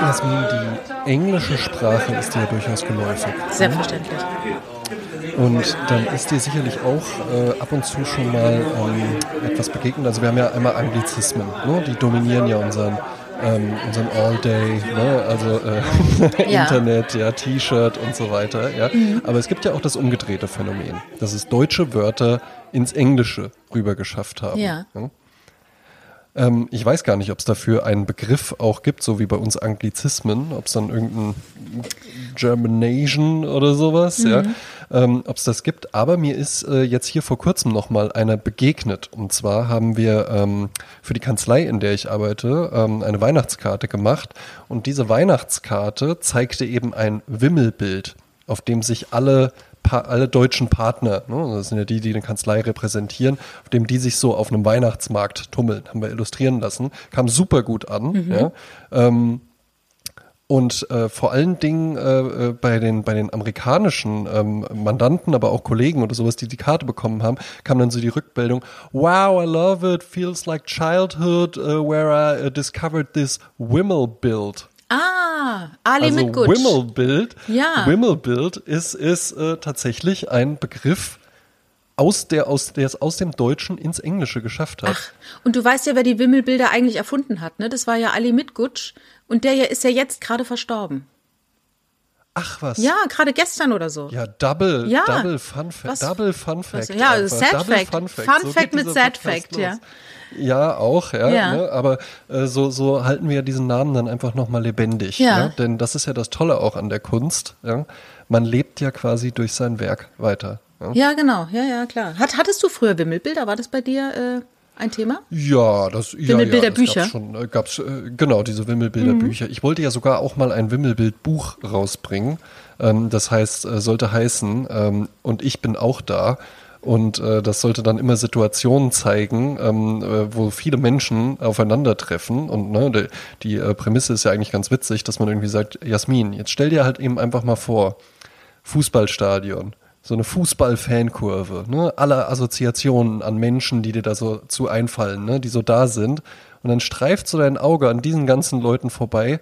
Jasmin, die englische Sprache ist dir ja durchaus geläufig. Selbstverständlich. Und dann ist dir sicherlich auch äh, ab und zu schon mal ähm, etwas begegnet. Also wir haben ja einmal Anglizismen, ne? die dominieren ja unseren, ähm, unseren All-Day, ne? also äh, Ja. Internet, ja, T-Shirt und so weiter. Ja? Aber es gibt ja auch das umgedrehte Phänomen, dass es deutsche Wörter ins Englische rüber geschafft haben. Ja. Ähm, ich weiß gar nicht, ob es dafür einen Begriff auch gibt, so wie bei uns Anglizismen, ob es dann irgendein Germanation oder sowas, ja, ähm, ob es das gibt. Aber mir ist äh, jetzt hier vor kurzem noch mal einer begegnet. Und zwar haben wir ähm, für die Kanzlei, in der ich arbeite, ähm, eine Weihnachtskarte gemacht. Und diese Weihnachtskarte zeigte eben ein Wimmelbild, auf dem sich alle alle deutschen Partner, ne, das sind ja die, die eine Kanzlei repräsentieren, auf dem die sich so auf einem Weihnachtsmarkt tummeln, haben wir illustrieren lassen, kam super gut an. Ja. Ähm, und äh, vor allen Dingen äh, äh, bei den bei den amerikanischen ähm, Mandanten, aber auch Kollegen oder sowas, die die Karte bekommen haben, kam dann so die Rückmeldung: Wow, I love it. Feels like childhood, uh, where I uh, discovered this Wimmelbild. Ah, Ali Also mit Gutsch. Wimmelbild, Ja. Wimmelbild ist, ist äh, tatsächlich ein Begriff, aus der, aus, der es aus dem Deutschen ins Englische geschafft hat. Ach, und du weißt ja, wer die Wimmelbilder eigentlich erfunden hat, ne? Das war ja Ali Mitgutsch und der ja ist ja jetzt gerade verstorben. Ach was. Ja, gerade gestern oder so. Ja, Double, Ja. Double Fun Fact. Was- Double Fun Fact. ja, einfach. Sad Double Fact. Fun Fact, Fun so Fact mit Sad Podcast Fact, los. ja. Ja, auch, ja. Ja. Ne? Aber äh, so, so halten wir ja diesen Namen dann einfach nochmal lebendig. Ja. Ja? Denn das ist ja das Tolle auch an der Kunst. Ja? Man lebt ja quasi durch sein Werk weiter. Ja, Ja, genau. Ja, ja, klar. Hat, hattest du früher Wimmelbilder? War das bei dir äh, ein Thema? Ja, das ja, Wimmelbilder ja, das? Gab's schon, äh, gab's, äh, genau, diese Wimmelbilderbücher. Ich wollte ja sogar auch mal ein Wimmelbildbuch rausbringen. Ähm, das heißt, äh, sollte heißen, ähm, und ich bin auch da. Und äh, das sollte dann immer Situationen zeigen, ähm, äh, wo viele Menschen aufeinandertreffen. Und ne, die, die äh, Prämisse ist ja eigentlich ganz witzig, dass man irgendwie sagt, Jasmin, jetzt stell dir halt eben einfach mal vor, Fußballstadion, so eine Fußball-Fankurve, ne? Alle Assoziationen an Menschen, die dir da so zu einfallen, ne? Die so da sind. Und dann streift so dein Auge an diesen ganzen Leuten vorbei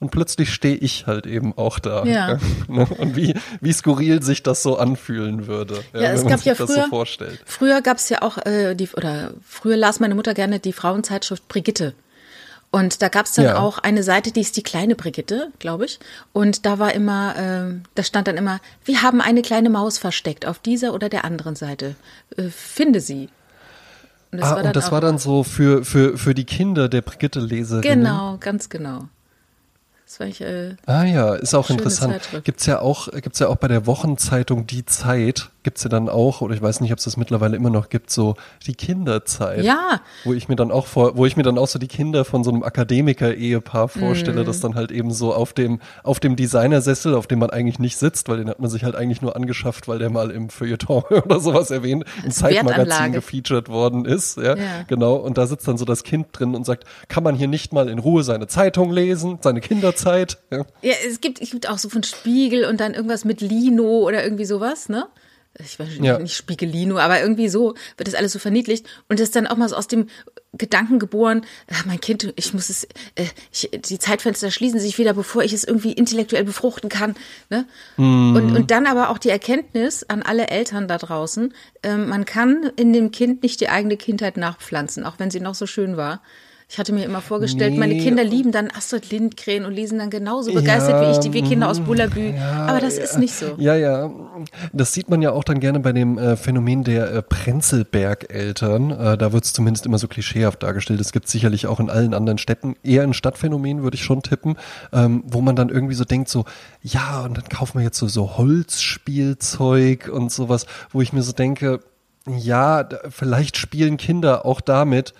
und plötzlich stehe ich halt eben auch da. Ja. Ne? Und wie, wie skurril sich das so anfühlen würde, Ja, wenn es man gab sich ja das früher. so vorstellt. Früher gab es ja auch äh, die oder früher las meine Mutter gerne die Frauenzeitschrift Brigitte. Und da gab es dann Ja. auch eine Seite, die ist die kleine Brigitte, glaube ich. Und da war immer, ähm, da stand dann immer, wir haben eine kleine Maus versteckt auf dieser oder der anderen Seite. Äh, finde sie. Und ah, und das war dann so für, für, für die Kinder der Brigitte-Leserin. Genau, ganz genau. Das war ich, äh, Ah ja, ist auch interessant. Zeitschrift. Gibt's ja auch, gibt's ja auch bei der Wochenzeitung Die Zeit, gibt's ja dann auch, oder ich weiß nicht, ob es das mittlerweile immer noch gibt, so die Kinderzeit. Ja. Wo ich mir dann auch vor, wo ich mir dann auch so die Kinder von so einem Akademiker-Ehepaar Mhm. vorstelle, das dann halt eben so auf dem, auf dem Designersessel, auf dem man eigentlich nicht sitzt, weil den hat man sich halt eigentlich nur angeschafft, weil der mal im Feuilleton oder sowas erwähnt, im Zeitmagazin gefeatured worden ist. Ja, Ja. genau. Und da sitzt dann so das Kind drin und sagt, kann man hier nicht mal in Ruhe seine Zeitung lesen, seine Kinderzeit? Ja. Ja, es gibt, es gibt auch so von Spiegel und dann irgendwas mit Lino oder irgendwie sowas, ne? Ich weiß nicht, Ja. nicht Spiegelino, aber irgendwie so wird das alles so verniedlicht und das ist dann auch mal so aus dem Gedanken geboren, ach, mein Kind, ich muss es, äh, ich, die Zeitfenster schließen sich wieder, bevor ich es irgendwie intellektuell befruchten kann. Ne? Und, und dann aber auch die Erkenntnis an alle Eltern da draußen, ähm, man kann in dem Kind nicht die eigene Kindheit nachpflanzen, auch wenn sie noch so schön war. Ich hatte mir immer vorgestellt, meine Nee. Kinder lieben dann Astrid Lindgren und lesen dann genauso begeistert wie ich die wir Kinder aus Bullabü. aber das ist nicht so. Ja, ja. Das sieht man ja auch dann gerne bei dem äh, Phänomen der äh, Prenzlberg-Eltern. Äh, da wird es zumindest immer so klischeehaft dargestellt. Es gibt sicherlich auch in allen anderen Städten eher ein Stadtphänomen, würde ich schon tippen, ähm, wo man dann irgendwie so denkt, so, ja, und dann kaufen wir jetzt so, so Holzspielzeug und sowas, wo ich mir so denke, ja, vielleicht spielen Kinder auch damit,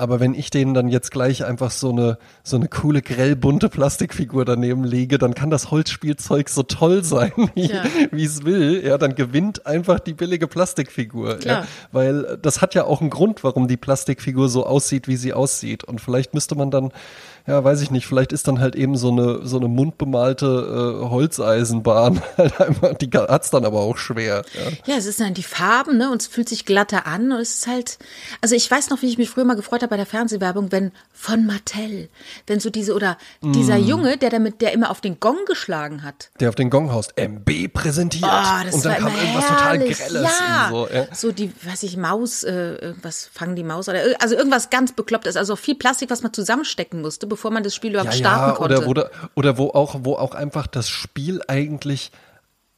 aber wenn ich denen dann jetzt gleich einfach so eine, so eine coole, grellbunte Plastikfigur daneben lege, dann kann das Holzspielzeug so toll sein, wie Ja. es will. Ja, dann gewinnt einfach die billige Plastikfigur. Klar. Ja, weil äh, das hat ja auch einen Grund, warum die Plastikfigur so aussieht, wie sie aussieht. Und vielleicht müsste man dann, ja, weiß ich nicht, vielleicht ist dann halt eben so eine, so eine mundbemalte äh, Holzeisenbahn halt einfach, die hat's dann aber auch schwer. Ja. Ja, es ist dann die Farben, ne? Und es fühlt sich glatter an. Und es ist halt, also ich weiß noch, wie ich mich früher mal gefreut habe, bei der Fernsehwerbung, wenn von Mattel, wenn so diese oder dieser Junge, der damit, der immer auf den Gong geschlagen hat. Der auf den Gong haust, MB präsentiert. Oh, das und dann war kam irgendwas total herrlich. Grelles. Ja. so, ja. so die, weiß ich, Maus, äh, irgendwas fangen die Maus oder ir- also irgendwas ganz beklopptes, also viel Plastik, was man zusammenstecken musste, bevor man das Spiel überhaupt starten konnte. Oder, oder, oder wo auch, wo auch einfach das Spiel eigentlich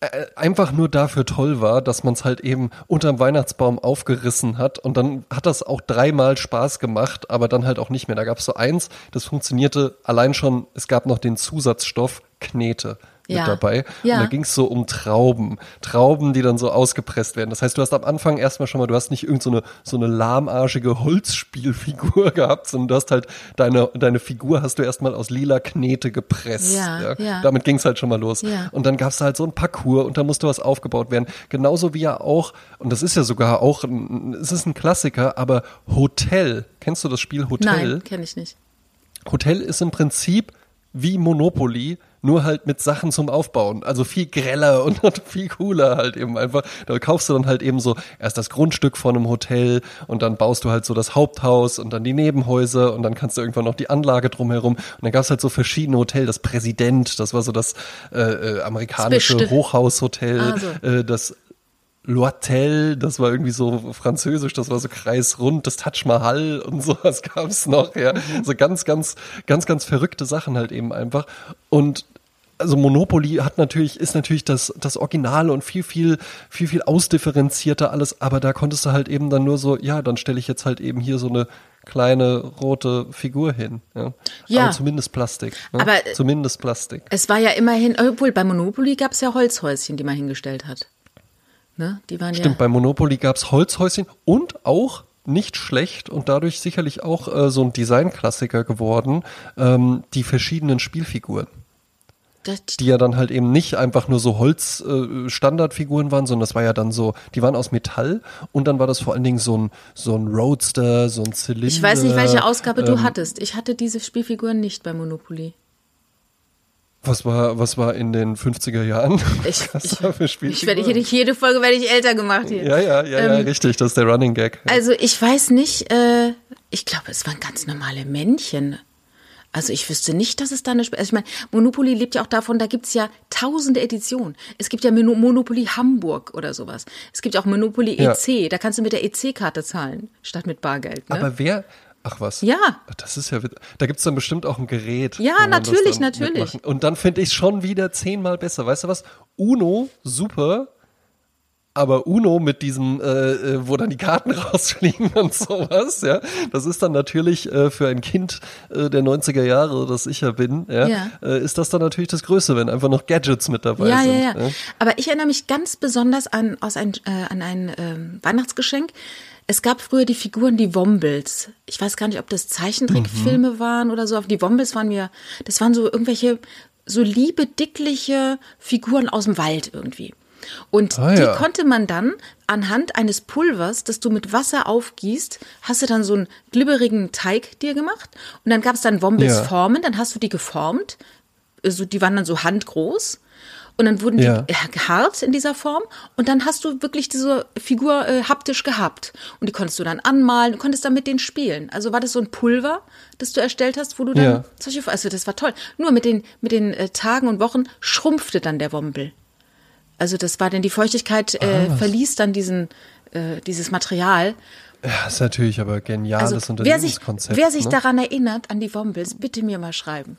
äh, einfach nur dafür toll war, dass man es halt eben unterm Weihnachtsbaum aufgerissen hat und dann hat das auch dreimal Spaß gemacht, aber dann halt auch nicht mehr. Da gab es so eins, das funktionierte allein schon, es gab noch den Zusatzstoff Knete mit Ja. dabei. Ja. Und da ging es so um Trauben. Trauben, die dann so ausgepresst werden. Das heißt, du hast am Anfang erstmal schon mal, du hast nicht irgend so eine, so eine lahmarschige Holzspielfigur gehabt, sondern du hast halt deine, deine Figur hast du erstmal aus lila Knete gepresst. Ja, ja. Damit ging es halt schon mal los. Und dann gab es halt so ein Parcours und da musste was aufgebaut werden. Genauso wie ja auch, und das ist ja sogar auch, ein, es ist ein Klassiker, aber Hotel. Kennst du das Spiel Hotel? Nein, kenne ich nicht. Hotel ist im Prinzip wie Monopoly, nur halt mit Sachen zum Aufbauen. Also viel greller und viel cooler halt eben einfach. Da kaufst du dann halt eben so erst das Grundstück von einem Hotel und dann baust du halt so das Haupthaus und dann die Nebenhäuser und dann kannst du irgendwann noch die Anlage drumherum. Und dann gab's halt so verschiedene Hotels. Das Präsident, das war so das äh, äh, amerikanische Hochhaushotel, Ah, so. äh, das Loitel, das war irgendwie so französisch, das war so kreisrund, das Taj Mahal und sowas gab's noch, ja. So ganz, ganz, ganz, ganz verrückte Sachen halt eben einfach. Und also Monopoly hat natürlich, ist natürlich das, das Originale und viel, viel, viel, viel ausdifferenzierter alles, aber da konntest du halt eben dann nur so, ja, dann stelle ich jetzt halt eben hier so eine kleine rote Figur hin. Ja, Ja. Aber zumindest Plastik. Ne? Aber- zumindest Plastik. Es war ja immerhin, obwohl bei Monopoly gab es ja Holzhäuschen, die man hingestellt hat. Ne? Die waren Stimmt, ja. bei Monopoly gab's Holzhäuschen und auch nicht schlecht und dadurch sicherlich auch äh, so ein Designklassiker geworden, ähm, die verschiedenen Spielfiguren, Das, die ja dann halt eben nicht einfach nur so Holz-Standardfiguren äh, waren, sondern das war ja dann so, die waren aus Metall und dann war das vor allen Dingen so ein, so ein Roadster, so ein Zylinder. ich weiß nicht, welche Ausgabe du ähm, hattest. Ich hatte diese Spielfiguren nicht bei Monopoly. Was war, was war in den 50er Jahren? Ich, ich, ich werde Spielfiguren? jede, Folge werde ich älter gemacht hier. ja, ja, ja, ja, Ähm, richtig, das ist der Running Gag. Ja. Also ich weiß nicht, äh, ich glaube, es waren ganz normale Männchen. Also ich wüsste nicht, dass es da eine... Sp also ich meine, Monopoly lebt ja auch davon, da gibt's ja tausende Editionen. Es gibt ja Mono- Monopoly Hamburg oder sowas. Es gibt ja auch Monopoly Ja. EC, da kannst du mit der EC-Karte zahlen, statt mit Bargeld. Ne? Aber wer, ach was? Ja. Das ist ja, da gibt's dann bestimmt auch ein Gerät. Ja, natürlich, natürlich. mitmachen- Und dann finde ich schon wieder zehnmal besser. Weißt du was? Uno, super. Aber Uno mit diesem, äh, äh, wo dann die Karten rausfliegen und sowas, ja, das ist dann natürlich äh, für ein Kind äh, der 90er Jahre, das ich ja bin, ja, Ja. Äh, ist das dann natürlich das Größte, wenn einfach noch Gadgets mit dabei ja, sind. ja, ja, Aber ich erinnere mich ganz besonders an, aus ein, äh, an ein ähm, Weihnachtsgeschenk. Es gab früher die Figuren, die Wombles. Ich weiß gar nicht, ob das Zeichentrickfilme Mhm. waren oder so, aber die Wombles waren mir, das waren so irgendwelche so liebe, dickliche Figuren aus dem Wald irgendwie. Und Ah, die ja. konnte man dann anhand eines Pulvers, das du mit Wasser aufgießt, hast du dann so einen glibberigen Teig dir gemacht. Und dann gab es dann Ja. Wombles-Formen, dann hast du die geformt. Also die waren dann so handgroß. Und dann wurden die Ja. äh, gehart in dieser Form. Und dann hast du wirklich diese Figur äh, haptisch gehabt. Und die konntest du dann anmalen, du konntest dann mit denen spielen. Also war das so ein Pulver, das du erstellt hast, wo du dann Ja. solche, also das war toll. Nur mit den, mit den äh, Tagen und Wochen schrumpfte dann der Wombel. Also das war dann die Feuchtigkeit, äh, Ah. verließ dann diesen, äh, dieses Material. Ja, ist natürlich aber geniales Also wer sich, Unternehmenskonzept. wer sich ne? daran erinnert, an die Wombles, bitte mir mal schreiben.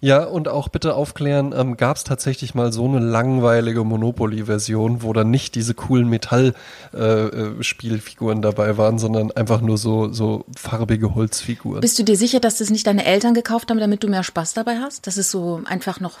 Ja, und auch bitte aufklären, ähm, gab es tatsächlich mal so eine langweilige Monopoly-Version, wo dann nicht diese coolen Metall-Spielfiguren äh, Spielfiguren dabei waren, sondern einfach nur so, so farbige Holzfiguren. Bist du dir sicher, dass das nicht deine Eltern gekauft haben, damit du mehr Spaß dabei hast? Dass es so einfach noch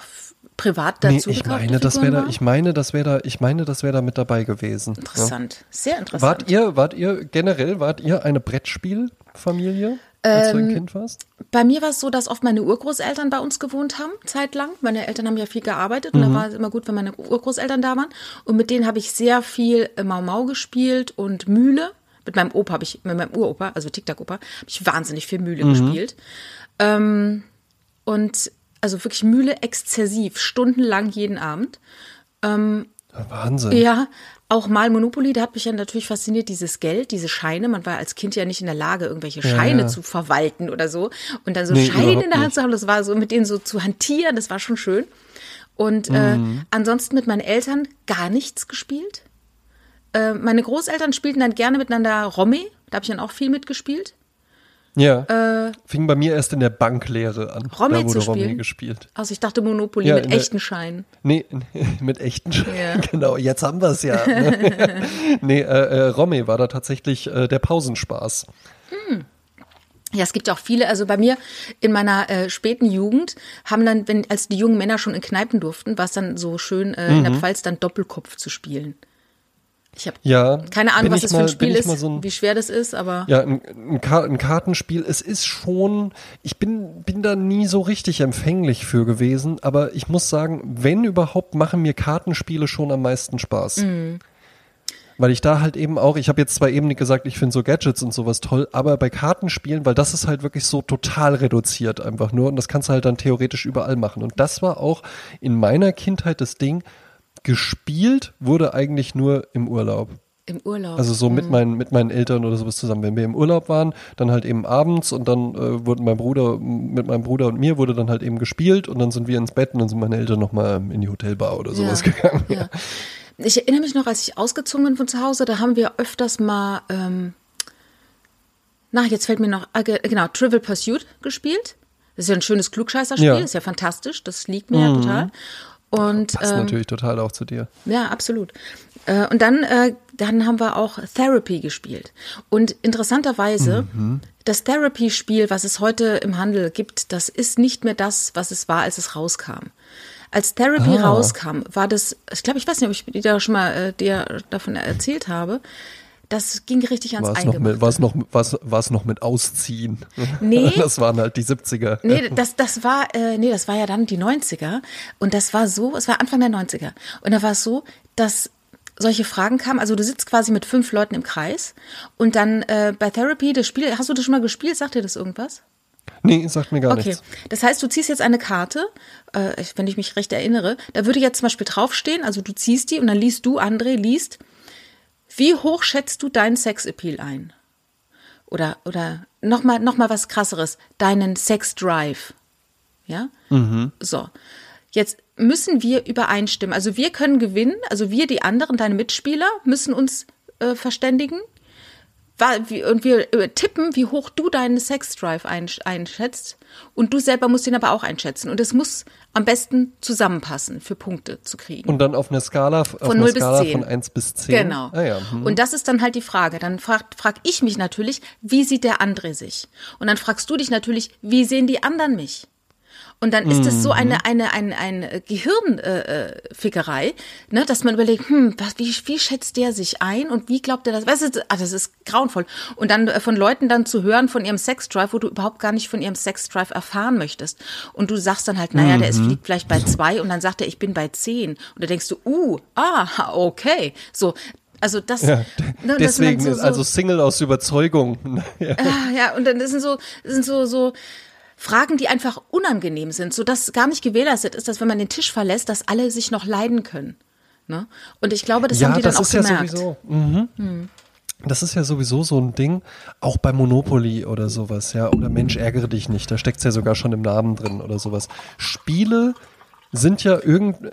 privat Nee, dazu ich gekaufte meine, das wäre da, ich meine, das wäre da, ich meine, das wäre da mit dabei gewesen. Ja. Interessant, sehr interessant. Wart ihr, wart ihr generell, wart ihr eine Brettspielfamilie, als du Ähm, ein Kind warst? Bei mir war es so, dass oft meine Urgroßeltern bei uns gewohnt haben, zeitlang. Meine Eltern haben ja viel gearbeitet und da war es immer gut, wenn meine Urgroßeltern da waren. Und mit denen habe ich sehr viel äh, Mau Mau gespielt und Mühle. Mit meinem Opa habe ich, mit meinem Uropa, also Tic-Tac-Opa, habe ich wahnsinnig viel Mühle gespielt. Ähm, und also wirklich Mühle exzessiv, stundenlang jeden Abend. Wahnsinn. Ja, auch mal Monopoly, da hat mich ja natürlich fasziniert, dieses Geld, diese Scheine. Man war als Kind ja nicht in der Lage, irgendwelche Scheine ja. zu verwalten oder so. Und dann so Nee, Scheine in der Hand zu haben, das war so mit denen so zu hantieren, das war schon schön. Und äh, Mhm. ansonsten mit meinen Eltern gar nichts gespielt. Äh, meine Großeltern spielten dann gerne miteinander Romme, da habe ich dann auch viel mitgespielt. Ja. Fing bei mir erst in der Banklehre an. Äh, Romme da wurde zu spielen? gespielt. Also ich dachte Monopoly Ja, mit echten Scheinen. Nee, mit echten Sch- Ja. Genau, jetzt haben wir es ja. ne? nee, äh, äh, Romme war da tatsächlich äh, der Pausenspaß. Ja, es gibt ja auch viele, also bei mir in meiner äh, späten Jugend haben dann, wenn als die jungen Männer schon in Kneipen durften, war es dann so schön, äh, in der Mhm. Pfalz dann Doppelkopf zu spielen. Ich habe Ja. keine Ahnung, was das für ein mal- Spiel ist, mal so ein- wie schwer das ist, aber Ja, ein, ein, ein Kartenspiel, es ist schon, ich bin, bin da nie so richtig empfänglich für gewesen, aber ich muss sagen, wenn überhaupt, machen mir Kartenspiele schon am meisten Spaß. Mhm. Weil ich da halt eben auch, ich habe jetzt zwar eben nicht gesagt, ich finde so Gadgets und sowas toll, aber bei Kartenspielen, weil das ist halt wirklich so total reduziert einfach nur und das kannst du halt dann theoretisch überall machen. Und das war auch in meiner Kindheit das Ding, gespielt wurde eigentlich nur im Urlaub. im Urlaub. Also so mit meinen mit meinen Eltern oder sowas zusammen. Wenn wir im Urlaub waren, dann halt eben abends und dann äh, wurden mein Bruder mit meinem Bruder und mir wurde dann halt eben gespielt und dann sind wir ins Bett und dann sind meine Eltern noch mal in die Hotelbar oder sowas gegangen. Ja. Ich erinnere mich noch, als ich ausgezogen bin von zu Hause, da haben wir öfters mal, ähm, na, jetzt fällt mir noch, ah, ge- genau, Trivial Pursuit gespielt. Das ist ja ein schönes Klugscheißerspiel, Ja. ist ja fantastisch, das liegt mir ja total. Und Passt ähm, natürlich total auch zu dir. ja, absolut. Äh, und dann, äh, dann haben wir auch Therapy gespielt. Und interessanterweise, das Therapy-Spiel, was es heute im Handel gibt, das ist nicht mehr das, was es war, als es rauskam. Als Therapy Ah. rauskam, war das, ich glaube, ich weiß nicht, ob ich dir schon mal äh, dir davon erzählt habe. Das ging richtig ans War es noch Eingemachte. mit, war's noch, war's, war's noch mit Ausziehen? Nee. Das waren halt die 70er. Nee, das, das war, äh, nee, das war ja dann die 90er. Und das war so, es war Anfang der 90er. Und da war es so, dass solche Fragen kamen, also du sitzt quasi mit fünf Leuten im Kreis und dann äh, bei Therapy, das Spiel, hast du das schon mal gespielt? Sagt dir das irgendwas? Nee, sagt mir gar Okay, nichts. das heißt, du ziehst jetzt eine Karte, äh, wenn ich mich recht erinnere, da würde jetzt zum Beispiel draufstehen, also du ziehst die und dann liest du, André, liest, wie hoch schätzt du deinen Sexappeal ein? Oder, oder nochmal noch mal was krasseres, deinen Sex-Drive. Ja? So. Jetzt müssen wir übereinstimmen. Also wir können gewinnen, also wir, die anderen, deine Mitspieler, müssen uns äh, verständigen. Und wir äh, tippen, wie hoch du deinen Sexdrive einsch- einschätzt. Und du selber musst ihn aber auch einschätzen. Und es muss am besten zusammenpassen, für Punkte zu kriegen. Und dann auf einer Skala, auf Von einer 0 bis Skala 10. von 1 bis 10. Genau. Ah, ja. hm. Und das ist dann halt die Frage. Dann fragt, frag ich mich natürlich, wie sieht der andere sich? Und dann fragst du dich natürlich, wie sehen die anderen mich? Und dann ist es so Mhm. eine, eine, eine, eine Gehirnfickerei, äh, Fickerei, ne, dass man überlegt, hm, was, wie, wie schätzt der sich ein und wie glaubt er das? Weißt du, ah, das ist grauenvoll. Und dann äh, von Leuten dann zu hören von ihrem Sexdrive, wo du überhaupt gar nicht von ihrem Sexdrive erfahren möchtest. Und du sagst dann halt, naja, der ist Mhm. fliegt vielleicht bei zwei und dann sagt er, ich bin bei zehn. Und da denkst du, uh, ah, okay. So, also das, ja. ne, Deswegen so, ist so, also Single aus Überzeugung. ja. Ah, ja, und dann sind so, sind so, so Fragen, die einfach unangenehm sind, so dass gar nicht gewährleistet ist, dass wenn man den Tisch verlässt, dass alle sich noch leiden können. Ne? Und ich glaube, das haben die dann auch ist ja gemerkt. sowieso. Mhm. Das ist ja sowieso so ein Ding, auch bei Monopoly oder sowas, ja. Oder Mensch, ärgere dich nicht, da steckt's ja sogar schon im Namen drin oder sowas. Spiele sind ja irgend.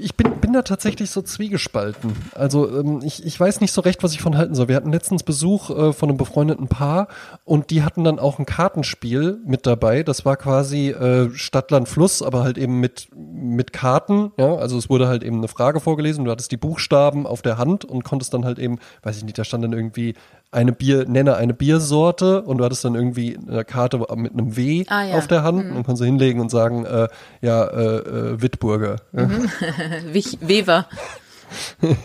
Ich bin, bin da tatsächlich so zwiegespalten. Also ähm, ich, ich weiß nicht so recht, was ich von halten soll. Wir hatten letztens Besuch äh, von einem befreundeten Paar und die hatten dann auch ein Kartenspiel mit dabei. Das war quasi äh, Stadt, Land, Fluss, aber halt eben mit, mit Karten. Ja? Also es wurde halt eben eine Frage vorgelesen. Du hattest die Buchstaben auf der Hand und konntest dann halt eben, weiß ich nicht, da stand dann irgendwie eine Bier, nenne eine Biersorte und du hattest dann irgendwie eine Karte mit einem W Ah, ja. auf der Hand und konntest du hinlegen und sagen, äh, ja, äh, äh, Wittburger. Wich- Weber.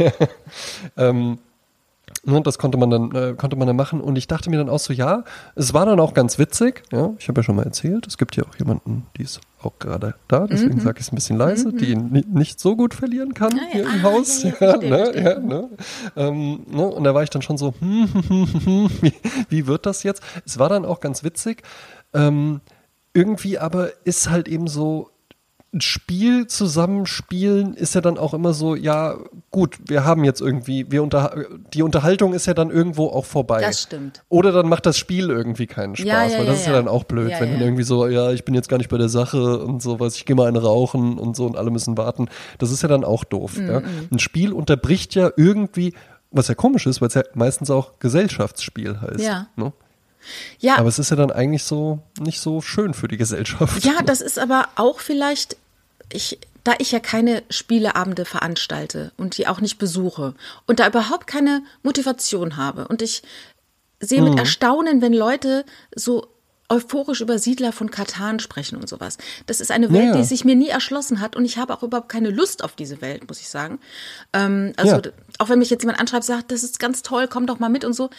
Ähm, ne, das konnte man dann äh, konnte man dann machen und ich dachte mir dann auch so ja es war dann auch ganz witzig ja ich habe ja schon mal erzählt es gibt ja auch jemanden die ist auch gerade da deswegen sage ich es ein bisschen leise die ihn ni- nicht so gut verlieren kann Mhm. ja. hier im Ah, Haus ja, ja, ja, ne, ja, ne? Ähm, ne, und da war ich dann schon so hm, hm, hm, hm, wie, wie wird das jetzt es war dann auch ganz witzig ähm, irgendwie aber ist halt eben so ein Spiel zusammenspielen ist ja dann auch immer so, ja, gut, wir haben jetzt irgendwie, wir unter, die Unterhaltung ist ja dann irgendwo auch vorbei. Das stimmt. Oder dann macht das Spiel irgendwie keinen Spaß, Ja, ja, weil ja, das ist ja ja. dann auch blöd, Ja, wenn ja. dann irgendwie so, ja, ich bin jetzt gar nicht bei der Sache und sowas, ich gehe mal einen rauchen und so und alle müssen warten. Das ist ja dann auch doof. Mhm, Ja? Ein Spiel unterbricht ja irgendwie, was ja komisch ist, weil es ja meistens auch Gesellschaftsspiel heißt. Ja. Ne? Ja, Aber es ist ja dann eigentlich so nicht so schön für die Gesellschaft. Ja, das ist aber auch vielleicht, ich, da ich ja keine Spieleabende veranstalte und die auch nicht besuche und da überhaupt keine Motivation habe und ich sehe Mhm. mit Erstaunen, wenn Leute so euphorisch über Siedler von Katan sprechen und sowas. Das ist eine Welt, Ja, die sich mir nie erschlossen hat und ich habe auch überhaupt keine Lust auf diese Welt, muss ich sagen. Ähm, also Ja. auch wenn mich jetzt jemand anschreibt, sagt, das ist ganz toll, komm doch mal mit und so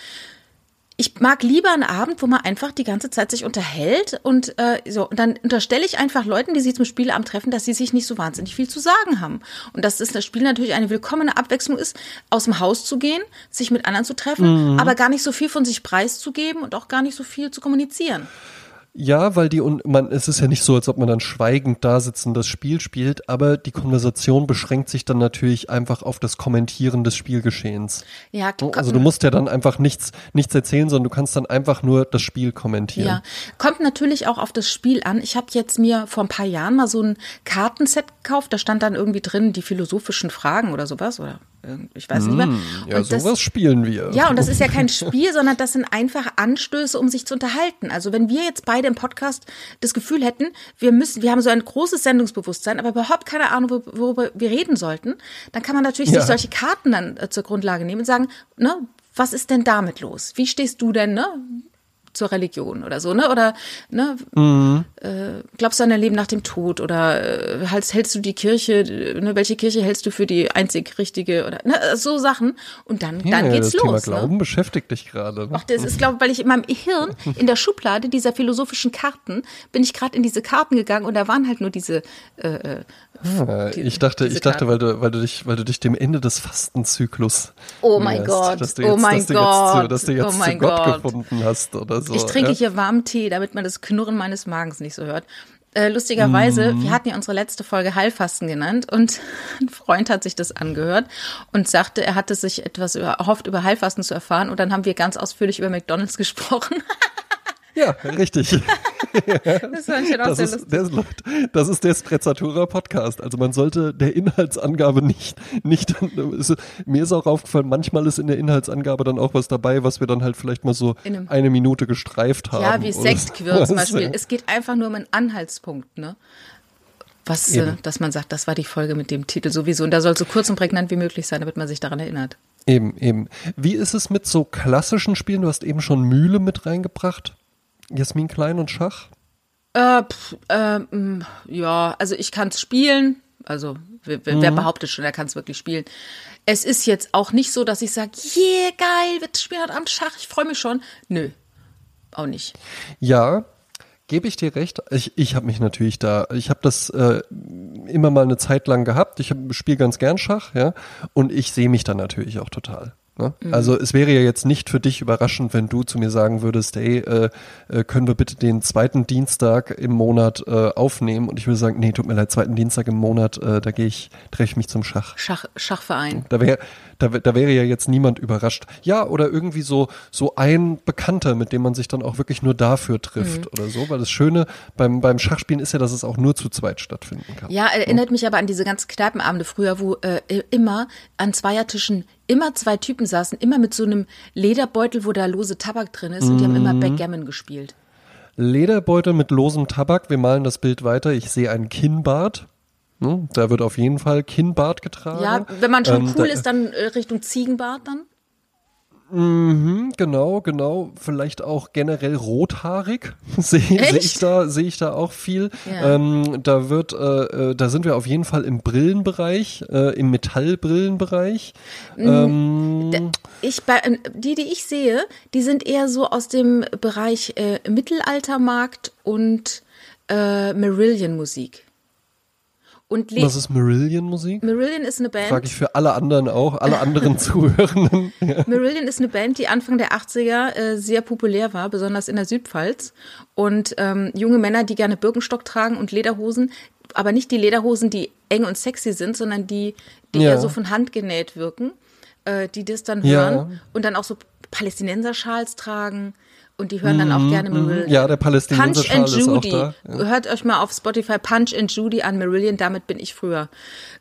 ich mag lieber einen Abend, wo man einfach die ganze Zeit sich unterhält und äh, so und dann unterstelle ich einfach Leuten, die sich zum Spieleabend treffen, dass sie sich nicht so wahnsinnig viel zu sagen haben und dass das, das Spiel natürlich eine willkommene Abwechslung ist, aus dem Haus zu gehen, sich mit anderen zu treffen, aber gar nicht so viel von sich preiszugeben und auch gar nicht so viel zu kommunizieren. Ja, weil die und man es ist ja nicht so, als ob man dann schweigend da sitzt und das Spiel spielt, aber die Konversation beschränkt sich dann natürlich einfach auf das Kommentieren des Spielgeschehens. Ja, Also du musst ja dann einfach nichts nichts erzählen, sondern du kannst dann einfach nur das Spiel kommentieren. Ja, kommt natürlich auch auf das Spiel an. Ich habe jetzt mir vor ein paar Jahren mal so ein Kartenset gekauft. Da stand dann irgendwie drin die philosophischen Fragen oder sowas oder ich weiß nicht mehr. Hm, Ja, Und das- sowas spielen wir. Ja, und das ist ja kein Spiel, sondern das sind einfach Anstöße, um sich zu unterhalten. Also wenn wir jetzt beide im Podcast das Gefühl hätten, wir müssen, wir haben so ein großes Sendungsbewusstsein, aber überhaupt keine Ahnung, wor- worüber wir reden sollten, dann kann man natürlich Ja. sich solche Karten dann äh, zur Grundlage nehmen und sagen, ne, was ist denn damit los? Wie stehst du denn, ne? Zur Religion oder so, ne? Oder ne, äh, glaubst du an ein Leben nach dem Tod oder äh, hältst, hältst du die Kirche, äh, ne, welche Kirche hältst du für die einzig richtige oder ne, so Sachen und dann, Ja, dann geht's das Thema los. Ne? Glauben beschäftigt dich gerade. Ne? Ach, das ist, glaube ich, weil ich in meinem Hirn, in der Schublade dieser philosophischen Karten, bin ich gerade in diese Karten gegangen und da waren halt nur diese. Äh, äh, Ah, die- ich dachte, ich dachte, weil du, weil du dich, weil du dich dem Ende des Fastenzyklus. Oh mein näherst, Gott, dass du oh mein dass du Jetzt zu, Gott, dass du jetzt oh zu Gott, Gott. gefunden hast oder so. ich trinke ja? hier warmen Tee, damit man das Knurren meines Magens nicht so hört. Äh, lustigerweise, Mhm. wir hatten ja unsere letzte Folge Heilfasten genannt und ein Freund hat sich das angehört und sagte, er hatte sich etwas über, erhofft, über Heilfasten zu erfahren und dann haben wir ganz ausführlich über McDonalds gesprochen. Ja, richtig. Das Das sehr ist, lustig. der, das ist der Sprezzatura Podcast. Also man sollte der Inhaltsangabe nicht, nicht, es- mir ist auch aufgefallen, manchmal ist in der Inhaltsangabe dann auch was dabei, was wir dann halt vielleicht mal so eine Minute gestreift haben. Ja, wie Sektquirl zum. Beispiel. Es geht einfach nur um einen Anhaltspunkt, ne? Was, äh, Eben. dass man sagt, das war die Folge mit dem Titel sowieso. Und da soll so kurz und prägnant wie möglich sein, damit man sich daran erinnert. Eben, eben. Wie ist es mit so klassischen Spielen? Du hast eben schon Mühle mit reingebracht. Jasmin Klein und Schach. Äh, pff, ähm, ja, also ich kann es spielen. Also wer, wer, wer behauptet schon, er kann es wirklich spielen. Es ist jetzt auch nicht so, dass ich sage, yeah, geil, wir spielen heute Abend Schach, ich freue mich schon. Nö, auch nicht. Ja, gebe ich dir recht. Ich, ich habe mich natürlich da, ich habe das äh, immer mal eine Zeit lang gehabt. Ich spiele ganz gern Schach, ja, und ich sehe mich da natürlich auch total. Ne? Also es wäre ja jetzt nicht für dich überraschend, wenn du zu mir sagen würdest, hey, äh, äh, können wir bitte den zweiten Dienstag im Monat äh, aufnehmen? Und ich würde sagen, nee, tut mir leid, zweiten Dienstag im Monat, äh, da gehe ich, treffe ich mich zum Schach. Schach, Schachverein. Da wäre da, da wäre ja jetzt niemand überrascht. Ja, oder irgendwie so so ein Bekannter, mit dem man sich dann auch wirklich nur dafür trifft oder so, weil das Schöne beim beim Schachspielen ist ja, dass es auch nur zu zweit stattfinden kann. Ja, erinnert mich aber an diese ganzen Kneipenabende früher, wo äh, immer an Zweiertischen immer zwei Typen saßen, immer mit so einem Lederbeutel, wo da lose Tabak drin ist und die haben immer Backgammon gespielt. Lederbeutel mit losem Tabak, wir malen das Bild weiter. Ich sehe einen Kinnbart. Ne? Da wird auf jeden Fall Kinnbart getragen. Ja, wenn man schon Ähm, cool ist, dann äh, Richtung Ziegenbart dann. Mhm, genau, genau. Vielleicht auch generell rothaarig sehe seh ich da, sehe ich da auch viel. Ja. Ähm, da wird, äh, äh, da sind wir auf jeden Fall im Brillenbereich, äh, im Metallbrillenbereich. Ähm, Da- Ich bei äh, die, die ich sehe, die sind eher so aus dem Bereich äh, Mittelaltermarkt und äh, Marillion Musik. Und was ist Marillion Musik? Marillion ist eine Band. Frage ich für alle anderen auch, alle anderen Zuhörenden. Ja. Marillion ist eine Band, die Anfang der 80er äh, sehr populär war, besonders in der Südpfalz. Und ähm, junge Männer, die gerne Birkenstock tragen und Lederhosen, aber nicht die Lederhosen, die eng und sexy sind, sondern die, die Ja. eher so von Hand genäht wirken, äh, die das dann Ja. hören und dann auch so Palästinenser-Schals tragen. Und die hören dann auch gerne Marillion. Mhm, Ja, der Punch Palästinenser-Schal and ist auch Judy. da. Hört euch mal auf Spotify Punch and Judy an Marillion. Damit bin ich früher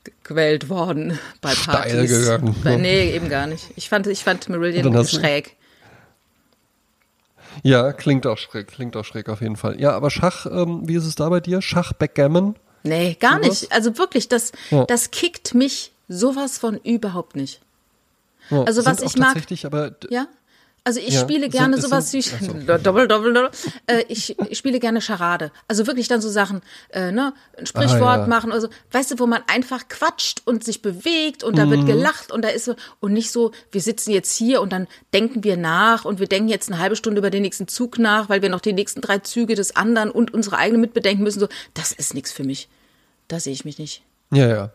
ge- gewählt worden bei Steil Partys. gegangen. Bei, nee, eben gar nicht. Ich fand, ich fand Marillion schräg. Ja, klingt auch schräg, klingt auch schräg auf jeden Fall. Ja, aber Schach, ähm, wie ist es da bei dir? Schach, Backgammon? Nee, gar Sowas? nicht. Also wirklich, das, Ja. das kickt mich sowas von überhaupt nicht. Ja, Also was ich mag- tatsächlich, aber Ja? Also ich Ja, spiele gerne es sowas wie sind- doppel, doppel, doppel. Äh, ich, ich spiele gerne Charade. Also wirklich dann so Sachen, äh, ne, ein Sprichwort Ah, ja. machen oder so. Weißt du, wo man einfach quatscht und sich bewegt und da Mhm. wird gelacht und da ist so und nicht so, wir sitzen jetzt hier und dann denken wir nach und wir denken jetzt eine halbe Stunde über den nächsten Zug nach, weil wir noch die nächsten drei Züge des anderen und unsere eigene mitbedenken müssen. So, das ist nichts für mich. Da sehe ich mich nicht. Ja, ja.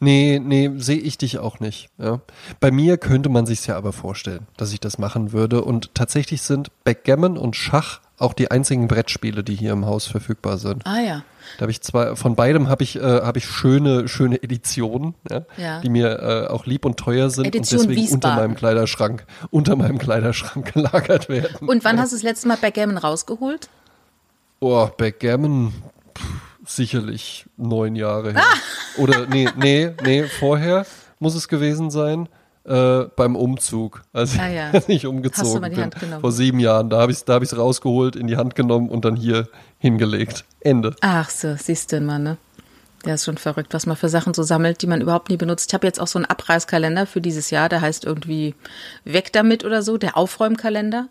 Nee, nee, sehe ich dich auch nicht. Ja. Bei mir könnte man sich ja aber vorstellen, dass ich das machen würde. Und tatsächlich sind Backgammon und Schach auch die einzigen Brettspiele, die hier im Haus verfügbar sind. Ah ja. Da habe ich zwar von beidem habe ich äh, habe ich schöne schöne Editionen, ja, Ja. die mir äh, auch lieb und teuer sind Edition und deswegen unter Wiesbaden. meinem Kleiderschrank unter meinem Kleiderschrank gelagert werden. Und wann hast du das letzte Mal Backgammon rausgeholt? Oh, Backgammon, pff, sicherlich neun Jahre her. Ah! Oder nee, nee, nee, vorher muss es gewesen sein. Äh, beim Umzug, als Ah, ja. ich Hast du umgezogen mal die bin. Hand genommen? Vor sieben Jahren. Da habe ich es hab rausgeholt, in die Hand genommen und dann hier hingelegt. Ende. Ach so, siehst du mal, ne? Ja, ist schon verrückt, was man für Sachen so sammelt, die man überhaupt nie benutzt. Ich habe jetzt auch so einen Abreißkalender für dieses Jahr, der heißt irgendwie Weg damit oder so, der Aufräumkalender.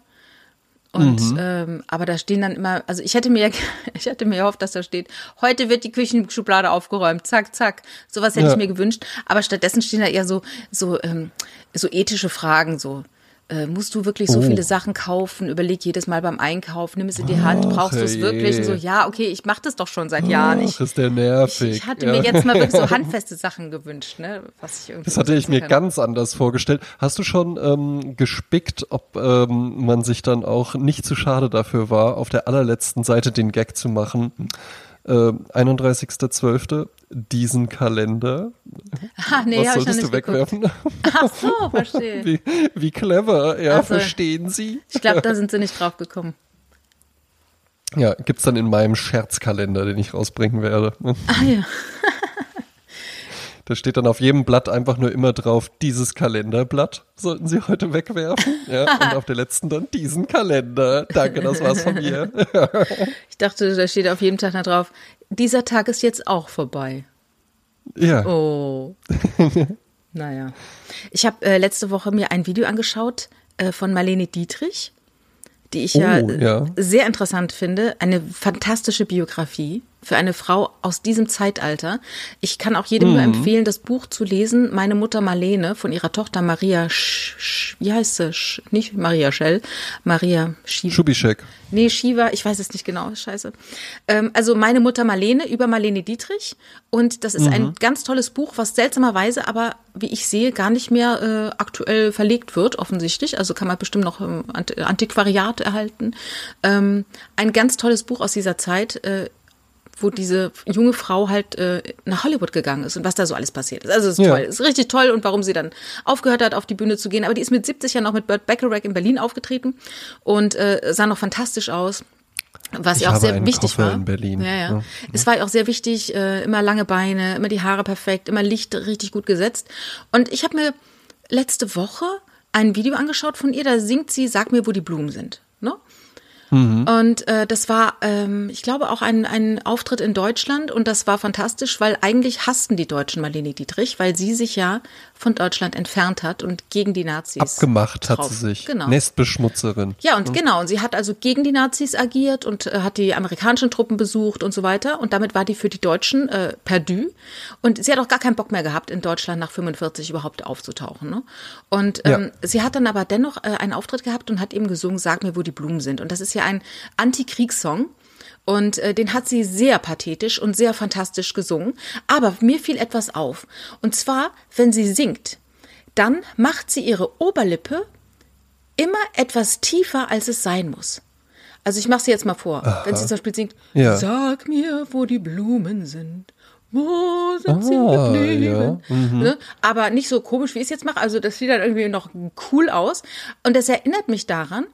Und ähm, aber da stehen dann immer, also ich hätte mir, ich hätte mir gehofft, dass da steht, heute wird die Küchenschublade aufgeräumt, zack, zack. Sowas hätte Ja. ich mir gewünscht. Aber stattdessen stehen da eher so, so, ähm, so ethische Fragen, so. Äh, musst du wirklich so Oh. viele Sachen kaufen? Überleg jedes Mal beim Einkauf, nimm es in die Hand, brauchst du es wirklich? Und so, ja, okay, ich mache das doch schon seit Jahren. Ich, Ach, ist der ich, nervig. ich hatte ja. mir jetzt mal wirklich so handfeste Sachen gewünscht, ne? Was ich irgendwie Das hatte ich mir kann. ganz anders vorgestellt. Hast du schon ähm, gespickt, ob ähm, man sich dann auch nicht zu schade dafür war, auf der allerletzten Seite den Gag zu machen? Äh, 31.12. diesen Kalender. Ah, nee, Was solltest du geguckt. wegwerfen? Ach so, verstehe. wie, wie clever, ja, Ach so. verstehen Sie? Ich glaube, da sind sie nicht drauf gekommen. Ja, gibt's dann in meinem Scherzkalender, den ich rausbringen werde. Ah ja. Da steht dann auf jedem Blatt einfach nur immer drauf, dieses Kalenderblatt sollten Sie heute wegwerfen. Ja, und auf der letzten dann diesen Kalender. Danke, das war's von mir. Ich dachte, da steht auf jedem Tag da drauf, dieser Tag ist jetzt auch vorbei. Ja. Oh. naja. Ich habe äh, letzte Woche mir ein Video angeschaut äh, von Marlene Dietrich, die ich ja, Oh, äh, ja. sehr interessant finde. Eine fantastische Biografie für eine Frau aus diesem Zeitalter. Ich kann auch jedem Mhm. nur empfehlen, das Buch zu lesen. Meine Mutter Marlene von ihrer Tochter Maria, Sch, Sch, wie heißt sie? Sch, nicht Maria Schell, Maria Schiv Schubischek. Nee, Shiva, ich weiß es nicht genau, scheiße. Ähm, also meine Mutter Marlene über Marlene Dietrich. Und das ist ein ganz tolles Buch, was seltsamerweise aber, wie ich sehe, gar nicht mehr äh, aktuell verlegt wird, offensichtlich. Also kann man bestimmt noch im Ant Antiquariat erhalten. Ähm, ein ganz tolles Buch aus dieser Zeit. Äh, wo diese junge Frau halt äh, nach Hollywood gegangen ist und was da so alles passiert ist. Also es ist Ja. toll, es ist richtig toll und warum sie dann aufgehört hat, auf die Bühne zu gehen. Aber die ist mit 70 ja noch mit Burt Bacharach in Berlin aufgetreten und äh, sah noch fantastisch aus. Was Ich ja auch sehr wichtig Koffer war. in Berlin. Ja, ja. Ja. Es war ja auch sehr wichtig, äh, immer lange Beine, immer die Haare perfekt, immer Licht richtig gut gesetzt. Und ich habe mir letzte Woche ein Video angeschaut von ihr, da singt sie Sag mir, wo die Blumen sind. Ne? Und äh, das war, ähm, ich glaube, auch ein, ein Auftritt in Deutschland und das war fantastisch, weil eigentlich hassten die Deutschen Marlene Dietrich, weil sie sich ja von Deutschland entfernt hat und gegen die Nazis Abgemacht hat drauf- sie sich. Genau. Nestbeschmutzerin. Ja, und genau, und sie hat also gegen die Nazis agiert und äh, hat die amerikanischen Truppen besucht und so weiter. Und damit war die für die Deutschen äh, perdu. Und sie hat auch gar keinen Bock mehr gehabt, in Deutschland nach 45 überhaupt aufzutauchen. Ne? Und ähm, sie hat dann aber dennoch äh, einen Auftritt gehabt und hat eben gesungen, Sag mir, wo die Blumen sind. Und das ist ja ein Antikriegssong. Und äh, den hat sie sehr pathetisch und sehr fantastisch gesungen. Aber mir fiel etwas auf. Und zwar, wenn sie singt, dann macht sie ihre Oberlippe immer etwas tiefer, als es sein muss. Also ich mache sie jetzt mal vor. Wenn sie zum Beispiel singt, Ja. sag mir, wo die Blumen sind. Wo sind sie Ah, geblieben? ja. Mhm. Ne? Aber nicht so komisch, wie ich es jetzt mache. Also das sieht dann irgendwie noch cool aus. Und das erinnert mich daran,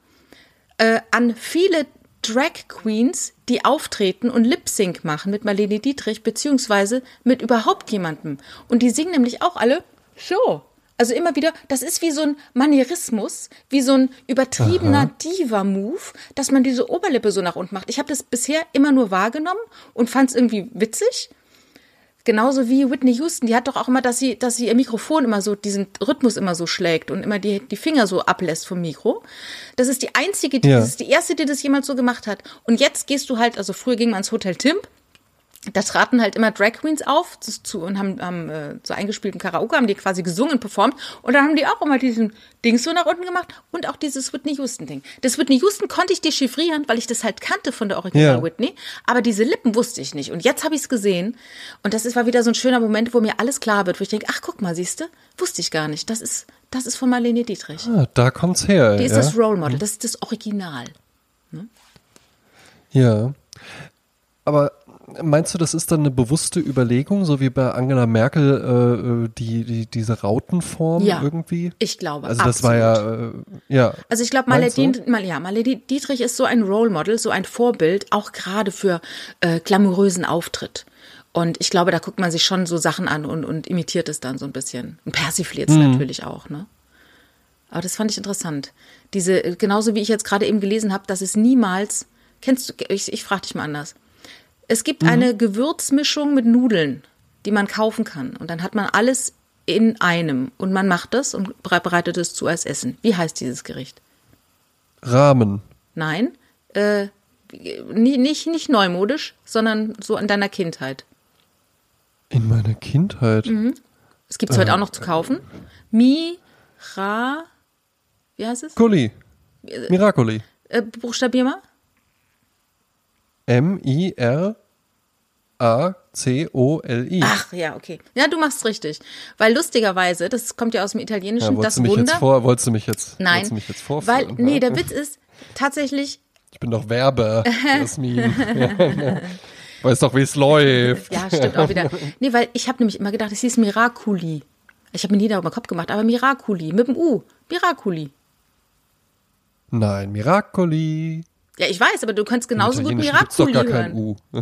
äh, an viele Drag Queens, die auftreten und Lip Sync machen mit Marlene Dietrich, beziehungsweise mit überhaupt jemandem. Und die singen nämlich auch alle so. Also immer wieder, das ist wie so ein Manierismus, wie so ein übertriebener Diva-Move, dass man diese Oberlippe so nach unten macht. Ich habe das bisher immer nur wahrgenommen und fand es irgendwie witzig. Genauso wie Whitney Houston, die hat doch auch immer, dass sie, dass sie ihr Mikrofon immer so, diesen Rhythmus immer so schlägt und immer die, die Finger so ablässt vom Mikro. Das ist die einzige, die, Ja. das ist die erste, die das jemals so gemacht hat. Und jetzt gehst du halt, also früher ging man ins Hotel Timp, da traten halt immer Drag Queens auf zu, und haben, haben äh, so eingespielten Karaoke, haben die quasi gesungen, performt und dann haben die auch immer diesen Ding so nach unten gemacht und auch dieses Whitney Houston Ding. Das Whitney Houston konnte ich dechiffrieren, weil ich das halt kannte von der Original Ja. Whitney, aber diese Lippen wusste ich nicht und jetzt habe ich es gesehen und das ist, war wieder so ein schöner Moment, wo mir alles klar wird, wo ich denke, ach guck mal, siehste, wusste ich gar nicht, das ist, das ist von Marlene Dietrich. Ah, da kommt's her. Die ist ja? das Role Model, das ist das Original. Ja. Aber meinst du, das ist dann eine bewusste Überlegung, so wie bei Angela Merkel äh, äh, die, die, diese Rautenform Ja, irgendwie? ich glaube, Also das war ja, äh, ja. Also ich glaube, du? mal, ja, Marlene Dietrich ist so ein Role Model, so ein Vorbild, auch gerade für äh, glamourösen Auftritt. Und ich glaube, da guckt man sich schon so Sachen an und, und imitiert es dann so ein bisschen. Und persifliert es natürlich auch, ne? Aber das fand ich interessant. Diese, äh, genauso wie ich jetzt gerade eben gelesen habe, dass es niemals, kennst du, ich, ich frage dich mal anders. Es gibt eine Gewürzmischung mit Nudeln, die man kaufen kann. Und dann hat man alles in einem. Und man macht das und bereitet es zu als Essen. Wie heißt dieses Gericht? Rahmen. Nein, äh, nicht, nicht neumodisch, sondern so in deiner Kindheit. In meiner Kindheit. Mhm. Es gibt es heute auch noch zu kaufen. Mira, wie heißt es? Kuli. Miracoli. Äh, buchstabier mal. M-I-R-A-C-O-L-I. Ach ja, okay. Ja, du machst richtig. Weil lustigerweise, das kommt ja aus dem Ja, Italienischen, wolltest das du mich Wunder. jetzt vor, wolltest du mich jetzt, Nein, mich jetzt weil, vorführen? nee, ja? der Witz ist tatsächlich, Ich bin doch Werber, Jasmin. Weiß doch, wie es läuft. ja, stimmt auch wieder. Nee, weil ich habe nämlich immer gedacht, es hieß Miraculi. Ich habe mir nie darüber Kopf gemacht, aber Miraculi, mit dem U. Miraculi. Nein, Miracoli. Ja, ich weiß, aber du könntest genauso gut Miraculi gar kein hören. U.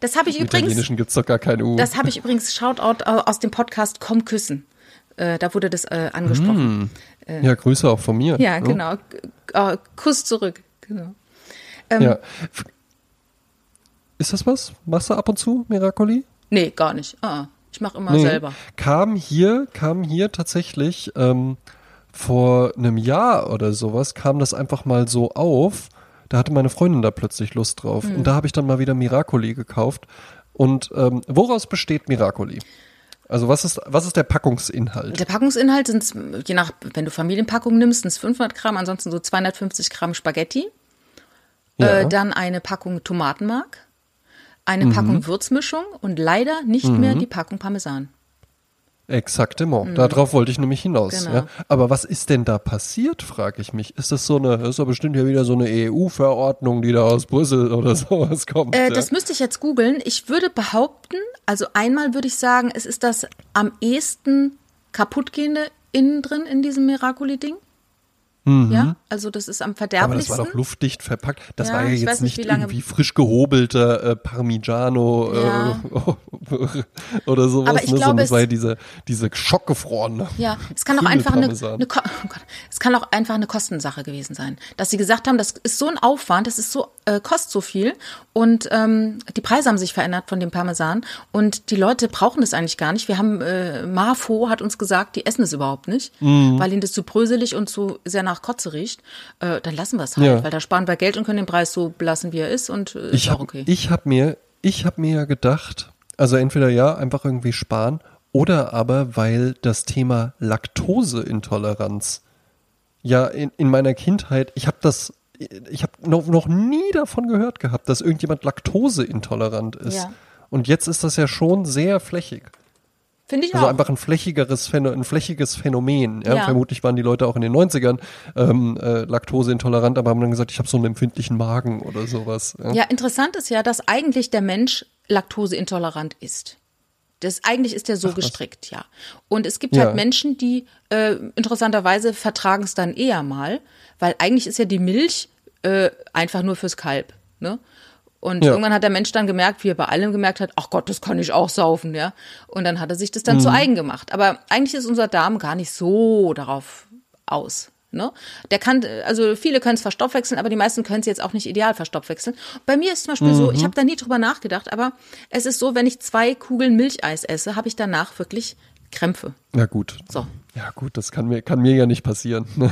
Das habe ich Im übrigens, Italienischen gibt's doch gar kein U. das habe ich übrigens Shoutout aus dem Podcast Komm küssen. Äh, da wurde das äh, angesprochen. ja, Grüße auch von mir. Ja, ne? genau. K- äh, Kuss zurück. Genau. Ja. F- Ist das was? Machst du ab und zu, Miracoli? Nee, gar nicht. Ah, ich mache immer Nee. selber. Kam hier, kam hier tatsächlich ähm, vor einem Jahr oder sowas, kam das einfach mal so auf. Da hatte meine Freundin da plötzlich Lust drauf. Hm. Und da habe ich dann mal wieder Miracoli gekauft. Und ähm, woraus besteht Miracoli? Also was ist, was ist der Packungsinhalt? Der Packungsinhalt sind, je nach, wenn du Familienpackung nimmst, sind es 500 Gramm, ansonsten so 250 Gramm Spaghetti. Ja. Äh, dann eine Packung Tomatenmark, eine Mhm. Packung Würzmischung und leider nicht mehr die Packung Parmesan. Exaktement. Darauf wollte ich nämlich hinaus. Genau. Ja. Aber was ist denn da passiert, frage ich mich. Ist das so eine, das ist doch bestimmt ja wieder so eine EU-Verordnung, die da aus Brüssel oder sowas kommt. Äh, ja? das müsste ich jetzt googeln. Ich würde behaupten, also einmal würde ich sagen, es ist das am ehesten kaputtgehende innen drin in diesem Miracoli-Ding. Ja, also das ist am Mhm. Aber das verderblichsten. war doch luftdicht verpackt. Das Ja, war ja jetzt nicht, nicht, irgendwie frisch gehobelter äh, Parmigiano Ja. äh, oder sowas, Aber ich ne? glaube, sondern es war ja diese, diese schockgefrorene. Ja, es kann auch einfach eine, eine oh Gott, es kann auch einfach eine Kostensache gewesen sein, dass sie gesagt haben, das ist so ein Aufwand, das ist so äh, kostet so viel und ähm, die Preise haben sich verändert von dem Parmesan und die Leute brauchen das eigentlich gar nicht. Wir haben äh, Marfo hat uns gesagt, die essen es überhaupt nicht, Mhm. weil ihnen das zu bröselig und zu sehr nach Kotze riecht. Äh, dann lassen wir es halt, Ja. weil da sparen wir Geld und können den Preis so belassen, wie er ist und äh, ist Ich auch habe okay. ich hab mir, ich hab mir ja gedacht, also entweder ja, einfach irgendwie sparen oder aber, weil das Thema Laktoseintoleranz ja in, in meiner Kindheit, ich habe das, ich habe noch, noch nie davon gehört gehabt, dass irgendjemand laktoseintolerant ist. Ja. Und jetzt ist das ja schon sehr flächig. Finde ich also auch. einfach ein flächigeres, ein flächiges Phänomen. Ja? Ja. Vermutlich waren die Leute auch in den 90ern ähm, äh, laktoseintolerant, aber haben dann gesagt, ich habe so einen empfindlichen Magen oder sowas. Ja? Ja, interessant ist ja, dass eigentlich der Mensch laktoseintolerant ist. Das eigentlich ist der so gestrickt, ja. Und es gibt Ja. halt Menschen, die äh, interessanterweise vertragen es dann eher mal, weil eigentlich ist ja die Milch äh, einfach nur fürs Kalb, ne? Und Ja. irgendwann hat der Mensch dann gemerkt, wie er bei allem gemerkt hat, ach Gott, das kann ich auch saufen, ja. Und dann hat er sich das dann Mhm. zu eigen gemacht. Aber eigentlich ist unser Darm gar nicht so darauf aus. Ne? Der kann, also viele können es verstoffwechseln, aber die meisten können es jetzt auch nicht ideal verstoffwechseln. Bei mir ist zum Beispiel so, Mhm. ich habe da nie drüber nachgedacht, aber es ist so, wenn ich zwei Kugeln Milcheis esse, habe ich danach wirklich Krämpfe. ja gut. So. Ja gut, das kann mir, kann mir ja nicht passieren.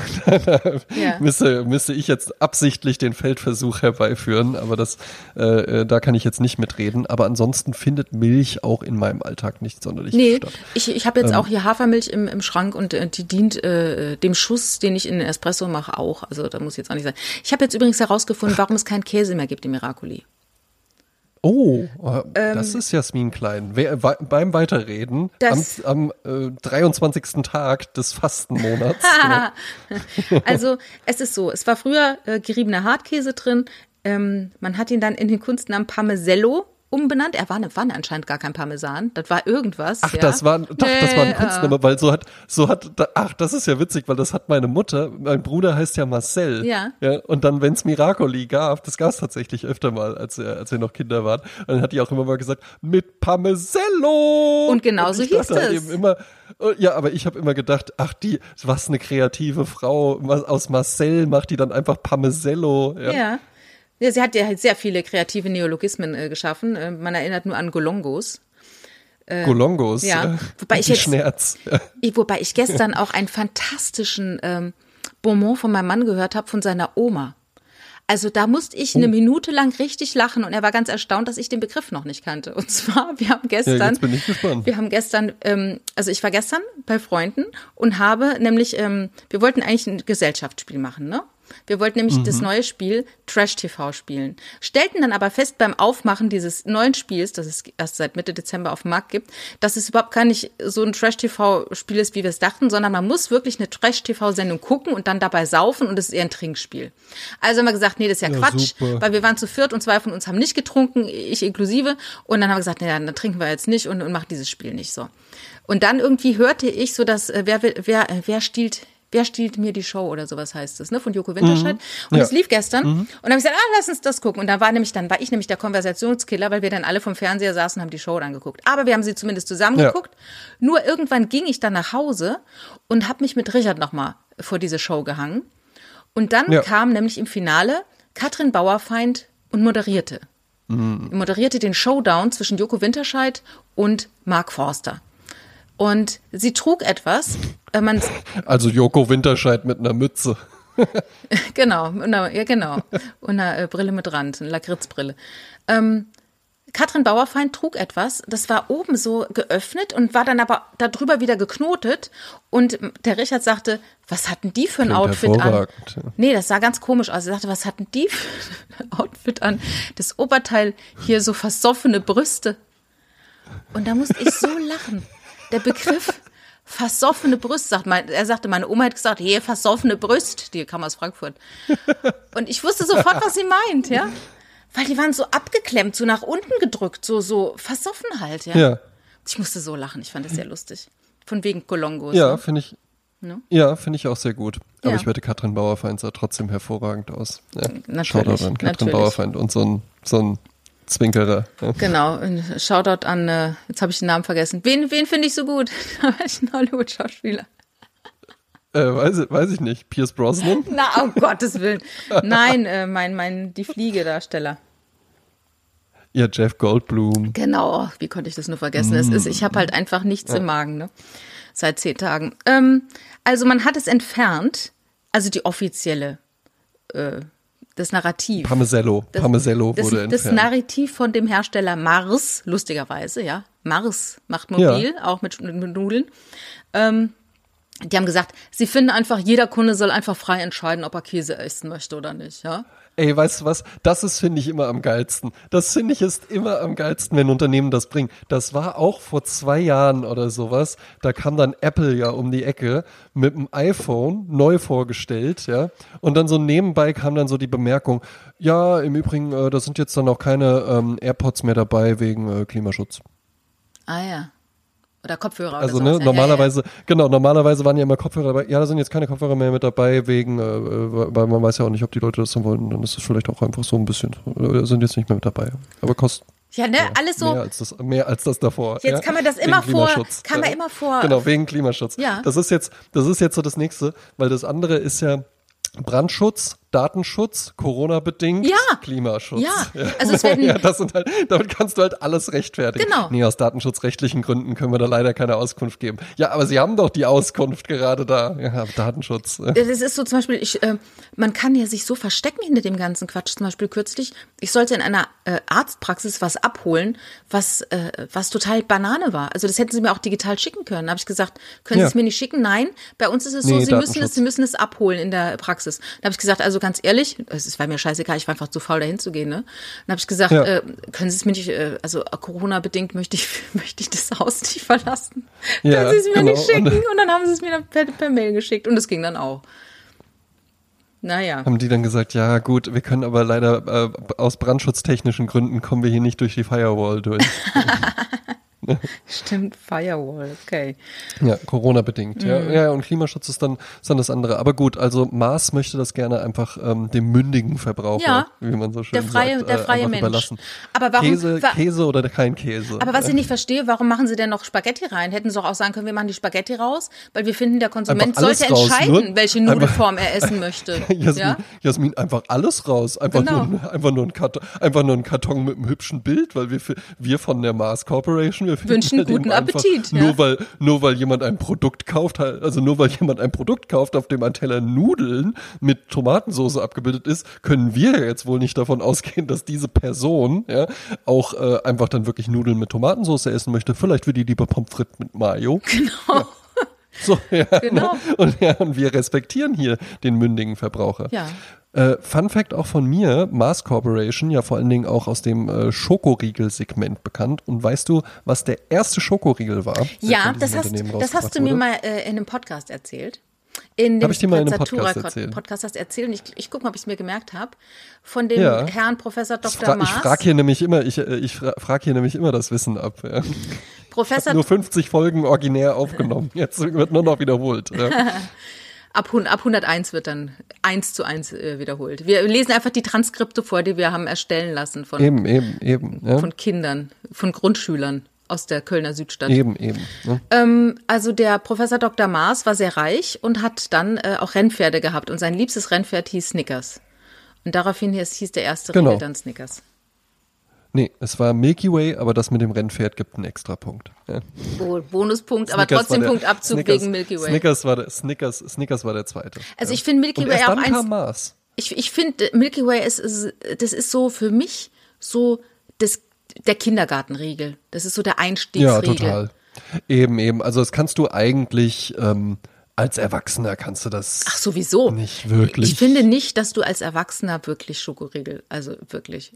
Ja. müsste, müsste ich jetzt absichtlich den Feldversuch herbeiführen, aber das, äh, äh, da kann ich jetzt nicht mitreden. Aber ansonsten findet Milch auch in meinem Alltag nicht sonderlich Nee, statt. ich, ich habe jetzt auch hier Hafermilch im, im Schrank und äh, die dient äh, dem Schuss, den ich in den Espresso mache, auch. Also da muss ich jetzt auch nicht sein. Ich habe jetzt übrigens herausgefunden, warum es keinen Käse mehr gibt im Miracoli. Oh, äh, Ähm, das ist Jasmin Klein. Wer, wa- beim Weiterreden Das- am, am äh, 23. Tag des Fastenmonats. ja. Also es ist so, es war früher äh, geriebener Hartkäse drin. Ähm, man hat ihn dann in den Kunstnamen Parmesello umbenannt. Er war, ne, war anscheinend gar kein Parmesan. Das war irgendwas. Ach, ja. das war, doch, das war ein Nee, Kunstname, weil so hat, so hat, ach, das ist ja witzig, weil das hat meine Mutter, mein Bruder heißt ja Marcel. Ja. ja und dann, wenn es Miracoli gab, das gab es tatsächlich öfter mal, als wir, als wir noch Kinder waren, und dann hat die auch immer mal gesagt, mit Parmesello. Und genau so ich dachte hieß halt es. Eben immer, oh, ja, aber ich habe immer gedacht, ach, die, was eine kreative Frau, aus Marcel macht die dann einfach Parmesello. Ja. Ja. Ja. Sie hat ja halt sehr viele kreative Neologismen äh, geschaffen. Äh, man erinnert nur an Golongos. Golongos. ja. äh, Wobei ich jetzt- Schnerz. Ja. Ich- Wobei ich gestern auch einen fantastischen ähm, Bonbon von meinem Mann gehört habe von seiner Oma. Also da musste ich Oh. eine Minute lang richtig lachen und er war ganz erstaunt, dass ich den Begriff noch nicht kannte. Und zwar, wir haben gestern, Ja, jetzt bin ich gespannt. wir haben gestern, ähm, also ich war gestern bei Freunden und habe nämlich, ähm, wir wollten eigentlich ein Gesellschaftsspiel machen, ne? Wir wollten nämlich das neue Spiel Trash TV spielen. Stellten dann aber fest beim Aufmachen dieses neuen Spiels, das es erst seit Mitte Dezember auf dem Markt gibt, dass es überhaupt gar nicht so ein Trash TV Spiel ist, wie wir es dachten, sondern man muss wirklich eine Trash TV Sendung gucken und dann dabei saufen und es ist eher ein Trinkspiel. Also haben wir gesagt, nee, das ist ja, Ja, Quatsch, super. weil wir waren zu viert und zwei von uns haben nicht getrunken, ich inklusive. Und dann haben wir gesagt, naja, dann trinken wir jetzt nicht und, und machen dieses Spiel nicht so. Und dann irgendwie hörte ich so, dass äh, wer, will- wer, äh, wer stiehlt Wer stiehlt mir die Show oder sowas heißt es, ne, von Joko Winterscheid. Und Ja. es lief gestern. Und dann habe ich gesagt, ah, lass uns das gucken. Und dann war nämlich, dann war ich nämlich der Konversationskiller, weil wir dann alle vom Fernseher saßen und haben die Show dann geguckt. Aber wir haben sie zumindest zusammen Ja. geguckt. Nur irgendwann ging ich dann nach Hause und habe mich mit Richard nochmal vor diese Show gehangen. Und dann Ja. kam nämlich im Finale Katrin Bauerfeind und moderierte. Moderierte den Showdown zwischen Joko Winterscheid und Mark Forster. Und sie trug etwas, äh, man, Also Joko Winterscheid mit einer Mütze. genau, einer, ja genau, und einer äh, Brille mit Rand, eine Lakritzbrille. Ähm, Katrin Bauerfeind trug etwas, das war oben so geöffnet und war dann aber darüber wieder geknotet. Und der Richard sagte, was hatten die für ein Klingt Outfit an? Nee, das sah ganz komisch aus. Er sagte, was hatten die für ein Outfit an? Das Oberteil hier so versoffene Brüste. Und da musste ich so lachen. Der Begriff versoffene Brüste, sagt mein, er sagte, meine Oma hat gesagt, hier versoffene Brüste, die kam aus Frankfurt. Und ich wusste sofort, was sie meint, ja. Weil die waren so abgeklemmt, so nach unten gedrückt, so, so versoffen halt, ja. Ja. Ich musste so lachen, ich fand das sehr lustig. Von wegen Kolongos. Ja, ne? finde ich. Ne? Ja, finde ich auch sehr gut. Aber Ja. ich wette, Katrin Bauerfeind sah trotzdem hervorragend aus. Ja. Natürlich, Shoutout an Katrin natürlich. Bauerfeind und so ein, so ein Zwinkerer. Ja. Genau, Shoutout an, äh, jetzt habe ich den Namen vergessen. Wen, wen finde ich so gut? Welchen Hollywood-Schauspieler? Äh, weiß, ich- weiß ich nicht. Pierce Brosnan? Na, um Gottes Willen. Nein, äh, mein, mein, die Fliege-Darsteller. Ja, Jeff Goldblum. Genau, wie konnte ich das nur vergessen? Es ist, ich habe halt einfach nichts im Magen, ne? Seit zehn Tagen. Ähm, also man hat es entfernt, also die offizielle, äh, das Narrativ. Parmesello. Das- Parmesello das, wurde Das entfernt. Narrativ von dem Hersteller Mars, lustigerweise, ja. Mars macht mobil, auch mit, mit Nudeln. Ähm, die haben gesagt, sie finden einfach, jeder Kunde soll einfach frei entscheiden, ob er Käse essen möchte oder nicht, ja. Ey, weißt du was? Das ist, finde ich, immer am geilsten. Das finde ich ist immer am geilsten, wenn Unternehmen das bringen. Das war auch vor zwei Jahren oder sowas. Da kam dann Apple ja um die Ecke mit dem iPhone neu vorgestellt, ja. Und dann so nebenbei kam dann so die Bemerkung, ja, im Übrigen, äh, da sind jetzt dann auch keine ähm, AirPods mehr dabei wegen äh, Klimaschutz. Ah ja. Oder Kopfhörer Also oder ne, sowas. Ja, normalerweise, genau, normalerweise waren ja immer Kopfhörer dabei. Ja, da sind jetzt keine Kopfhörer mehr mit dabei, wegen, äh, weil man weiß ja auch nicht, ob die Leute das dann wollen. Dann ist es vielleicht auch einfach so ein bisschen, äh, sind jetzt nicht mehr mit dabei. Aber kostet Ja, ja ne, alles so. mehr als das, mehr als das davor. Jetzt ja? kann man das immer vor, kann man ja. immer vor. Genau, wegen Klimaschutz. Ja. Das ist jetzt, das ist jetzt so das nächste, weil das andere ist ja Brandschutz, Datenschutz, Corona-bedingt, Ja. Klimaschutz. Ja. Also es werden- ja, das sind halt, damit kannst du halt alles rechtfertigen. Genau. Nee, aus datenschutzrechtlichen Gründen können wir da leider keine Auskunft geben. Ja, aber sie haben doch die Auskunft gerade da. Ja, Datenschutz. Das ist so zum Beispiel, ich, äh, man kann ja sich so verstecken hinter dem ganzen Quatsch. Zum Beispiel kürzlich, ich sollte in einer äh, Arztpraxis was abholen, was, äh, was total Banane war. Also das hätten sie mir auch digital schicken können. Da habe ich gesagt, können Ja. Sie es mir nicht schicken? Nein, bei uns ist es so, Nee, Sie müssen es, Sie müssen es abholen in der Praxis. Da habe ich gesagt, also ganz ehrlich, es war mir scheißegal, ich war einfach zu faul, dahin zu gehen. Ne? Dann habe ich gesagt, Ja. äh, können Sie es mir nicht, äh, also Corona-bedingt möchte ich, möchte ich das Haus nicht verlassen. Ja, können Sie es mir genau. nicht schicken? Und dann haben sie es mir dann per, per Mail geschickt und es ging dann auch. Naja. Haben die dann gesagt, ja gut, wir können aber leider äh, aus brandschutztechnischen Gründen kommen wir hier nicht durch die Firewall durch. Stimmt, Firewall, okay. Ja, Corona-bedingt. Ja. Mhm. ja, und Klimaschutz ist dann, ist dann das andere. Aber gut, also Mars möchte das gerne einfach ähm, dem mündigen Verbraucher, Ja, wie man so schön der freie- sagt, der freie einfach Mensch. überlassen. Aber warum- Käse, wa- Käse oder kein Käse. Aber was ich nicht verstehe, warum machen sie denn noch Spaghetti rein? Hätten sie doch auch sagen können, wir machen die Spaghetti raus, weil wir finden, der Konsument sollte raus, entscheiden, nur- welche Nudelform er essen möchte. Jasmin, ja? Jasmin, einfach alles raus. Einfach, Genau. nur, einfach, nur ein Karton, einfach nur ein Karton mit einem hübschen Bild, weil wir, wir von der Mars Corporation, wir Wünschen guten Appetit, ja. Nur weil, nur weil jemand ein Produkt kauft, also nur weil jemand ein Produkt kauft, auf dem ein Teller Nudeln mit Tomatensauce abgebildet ist, können wir jetzt wohl nicht davon ausgehen, dass diese Person ja auch äh, einfach dann wirklich Nudeln mit Tomatensauce essen möchte. Vielleicht will die lieber Pommes frites mit Mayo. Genau. So, ja. Genau. Und, ja, und wir respektieren hier den mündigen Verbraucher. Ja. Äh, Fun Fact auch von mir, Mars Corporation, ja vor allen Dingen auch aus dem äh, Schokoriegel-Segment bekannt. Und weißt du, was der erste Schokoriegel war? Ja, das hast, das hast du mir wurde? mal äh, in einem Podcast erzählt. In dem ich dir mal in einem Podcast erzählt? Podcast hast du erzählt und ich, ich gucke mal, ob ich es mir gemerkt habe. Von dem Ja. Herrn Professor Ich, Dr. fra ich Maas. frage hier nämlich immer, ich, äh, ich fra frage hier nämlich immer das Wissen ab. Ja. Professor Nur 50 Folgen originär aufgenommen. Jetzt wird nur noch wiederholt. Ja. Ab, ab 101 wird dann eins zu eins äh, wiederholt. Wir lesen einfach die Transkripte vor, die wir haben erstellen lassen von, Eben, eben, eben. Ja. von Kindern, von Grundschülern aus der Kölner Südstadt. Eben, eben. Ne? Ähm, also der Professor Dr. Maas war sehr reich und hat dann äh, auch Rennpferde gehabt und sein liebstes Rennpferd hieß Snickers. Und daraufhin hieß, hieß der erste Genau. Riegel dann Snickers. Nee, es war Milky Way, aber das mit dem Rennpferd gibt einen extra Punkt. Ja. Oh, Bonuspunkt, aber Snickers trotzdem der- Punktabzug Snickers, wegen Milky Way. Snickers war der, Snickers, Snickers war der zweite. Also ja. ich finde Milky Way auch dann eins. kam Mars. Ich, ich finde, Milky Way ist, ist, das ist so für mich so das, der Kindergartenriegel. Das ist so der Ja, Einstiegsriegel. total. Eben, eben. Also das kannst du eigentlich ähm, als Erwachsener kannst du das Ach, sowieso. nicht wirklich. Ich finde nicht, dass du als Erwachsener wirklich Schokoriegel, also wirklich.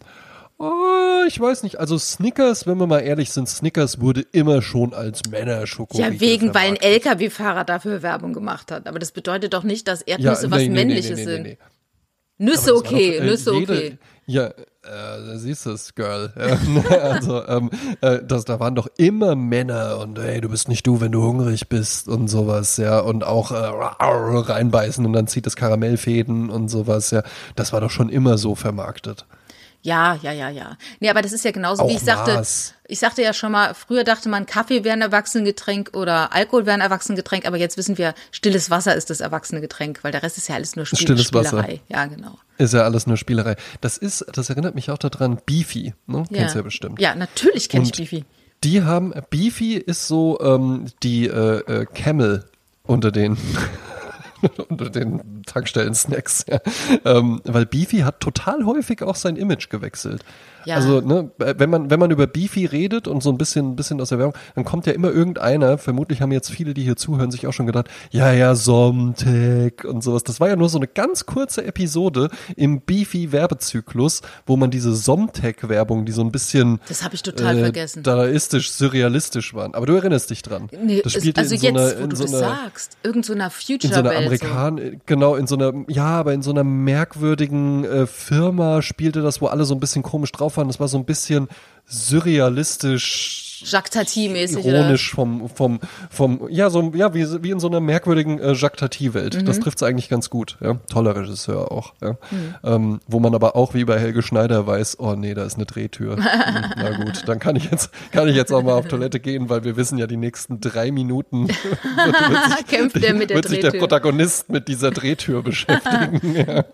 Oh, ich weiß nicht. Also Snickers, wenn wir mal ehrlich sind, Snickers wurde immer schon als Männerschokoriegel Ja, wegen, weil ein. LKW-Fahrer dafür Werbung gemacht hat. Aber das bedeutet doch nicht, dass ja, Erdnüsse was nee, nee, nee, Männliches nee, sind. Nüsse okay, doch, äh, Nüsse jede- okay. Ja, äh, siehst du es, Girl. Ja, also, ähm, äh, das, da waren doch immer Männer und hey, du bist nicht du, wenn du hungrig bist und sowas, ja. Und auch äh, reinbeißen und dann zieht es Karamellfäden und sowas, ja. Das war doch schon immer so vermarktet. Ja, ja, ja, ja. Nee, aber das ist ja genauso, wie Auch ich sagte. Ich sagte ja schon mal, früher dachte man, Kaffee wäre ein Erwachsenengetränk oder Alkohol wäre ein Erwachsenengetränk, aber jetzt wissen wir, stilles Wasser ist das Erwachsenengetränk, weil der Rest ist ja alles nur Spiel Stilles Wasser. Spielerei. Ja, genau. Ist ja alles nur Spielerei. Das ist, das erinnert mich auch daran, Beefy, ne? Ja. Kennst du ja bestimmt. Ja, natürlich kenne ich Bifi. Die haben, Beefy ist so ähm, die äh, äh, Camel unter den unter den Tankstellen-Snacks. Ja. Ähm, weil Beefy hat total häufig auch sein Image gewechselt. Ja. Also, ne, wenn man, wenn man über Beefy redet und so ein bisschen, ein bisschen aus der Werbung, dann kommt ja immer irgendeiner, vermutlich haben jetzt viele, die hier zuhören, sich auch schon gedacht, ja, ja, Somtech und sowas. Das war ja nur so eine ganz kurze Episode im Beefy-Werbezyklus, wo man diese Somtech-Werbung, die so ein bisschen Das habe ich total äh, vergessen. dadaistisch, surrealistisch waren. Aber du erinnerst dich dran. Nee, das spielte also in so jetzt, einer, wo in du so das einer, sagst, irgend so einer in so einer. Amerikan, genau, in so einer, ja, aber in so einer merkwürdigen äh, Firma spielte das, wo alle so ein bisschen komisch drauf waren. Das war so ein bisschen surrealistisch. Jacques Tati-mäßig, ironisch vom, vom, vom, ja, so, ja, wie, wie in so einer merkwürdigen äh, Jacques Tati-Welt. Das Mhm. trifft es eigentlich ganz gut, ja. Toller Regisseur auch, ja. Ähm, wo man aber auch wie bei Helge Schneider weiß, oh nee, da ist eine Drehtür. Hm, Na gut, dann kann ich jetzt, kann ich jetzt auch mal auf Toilette gehen, weil wir wissen ja, die nächsten drei Minuten wird, wird sich, Kämpft er mit der wird sich der Drehtür. Protagonist mit dieser Drehtür beschäftigen. ja.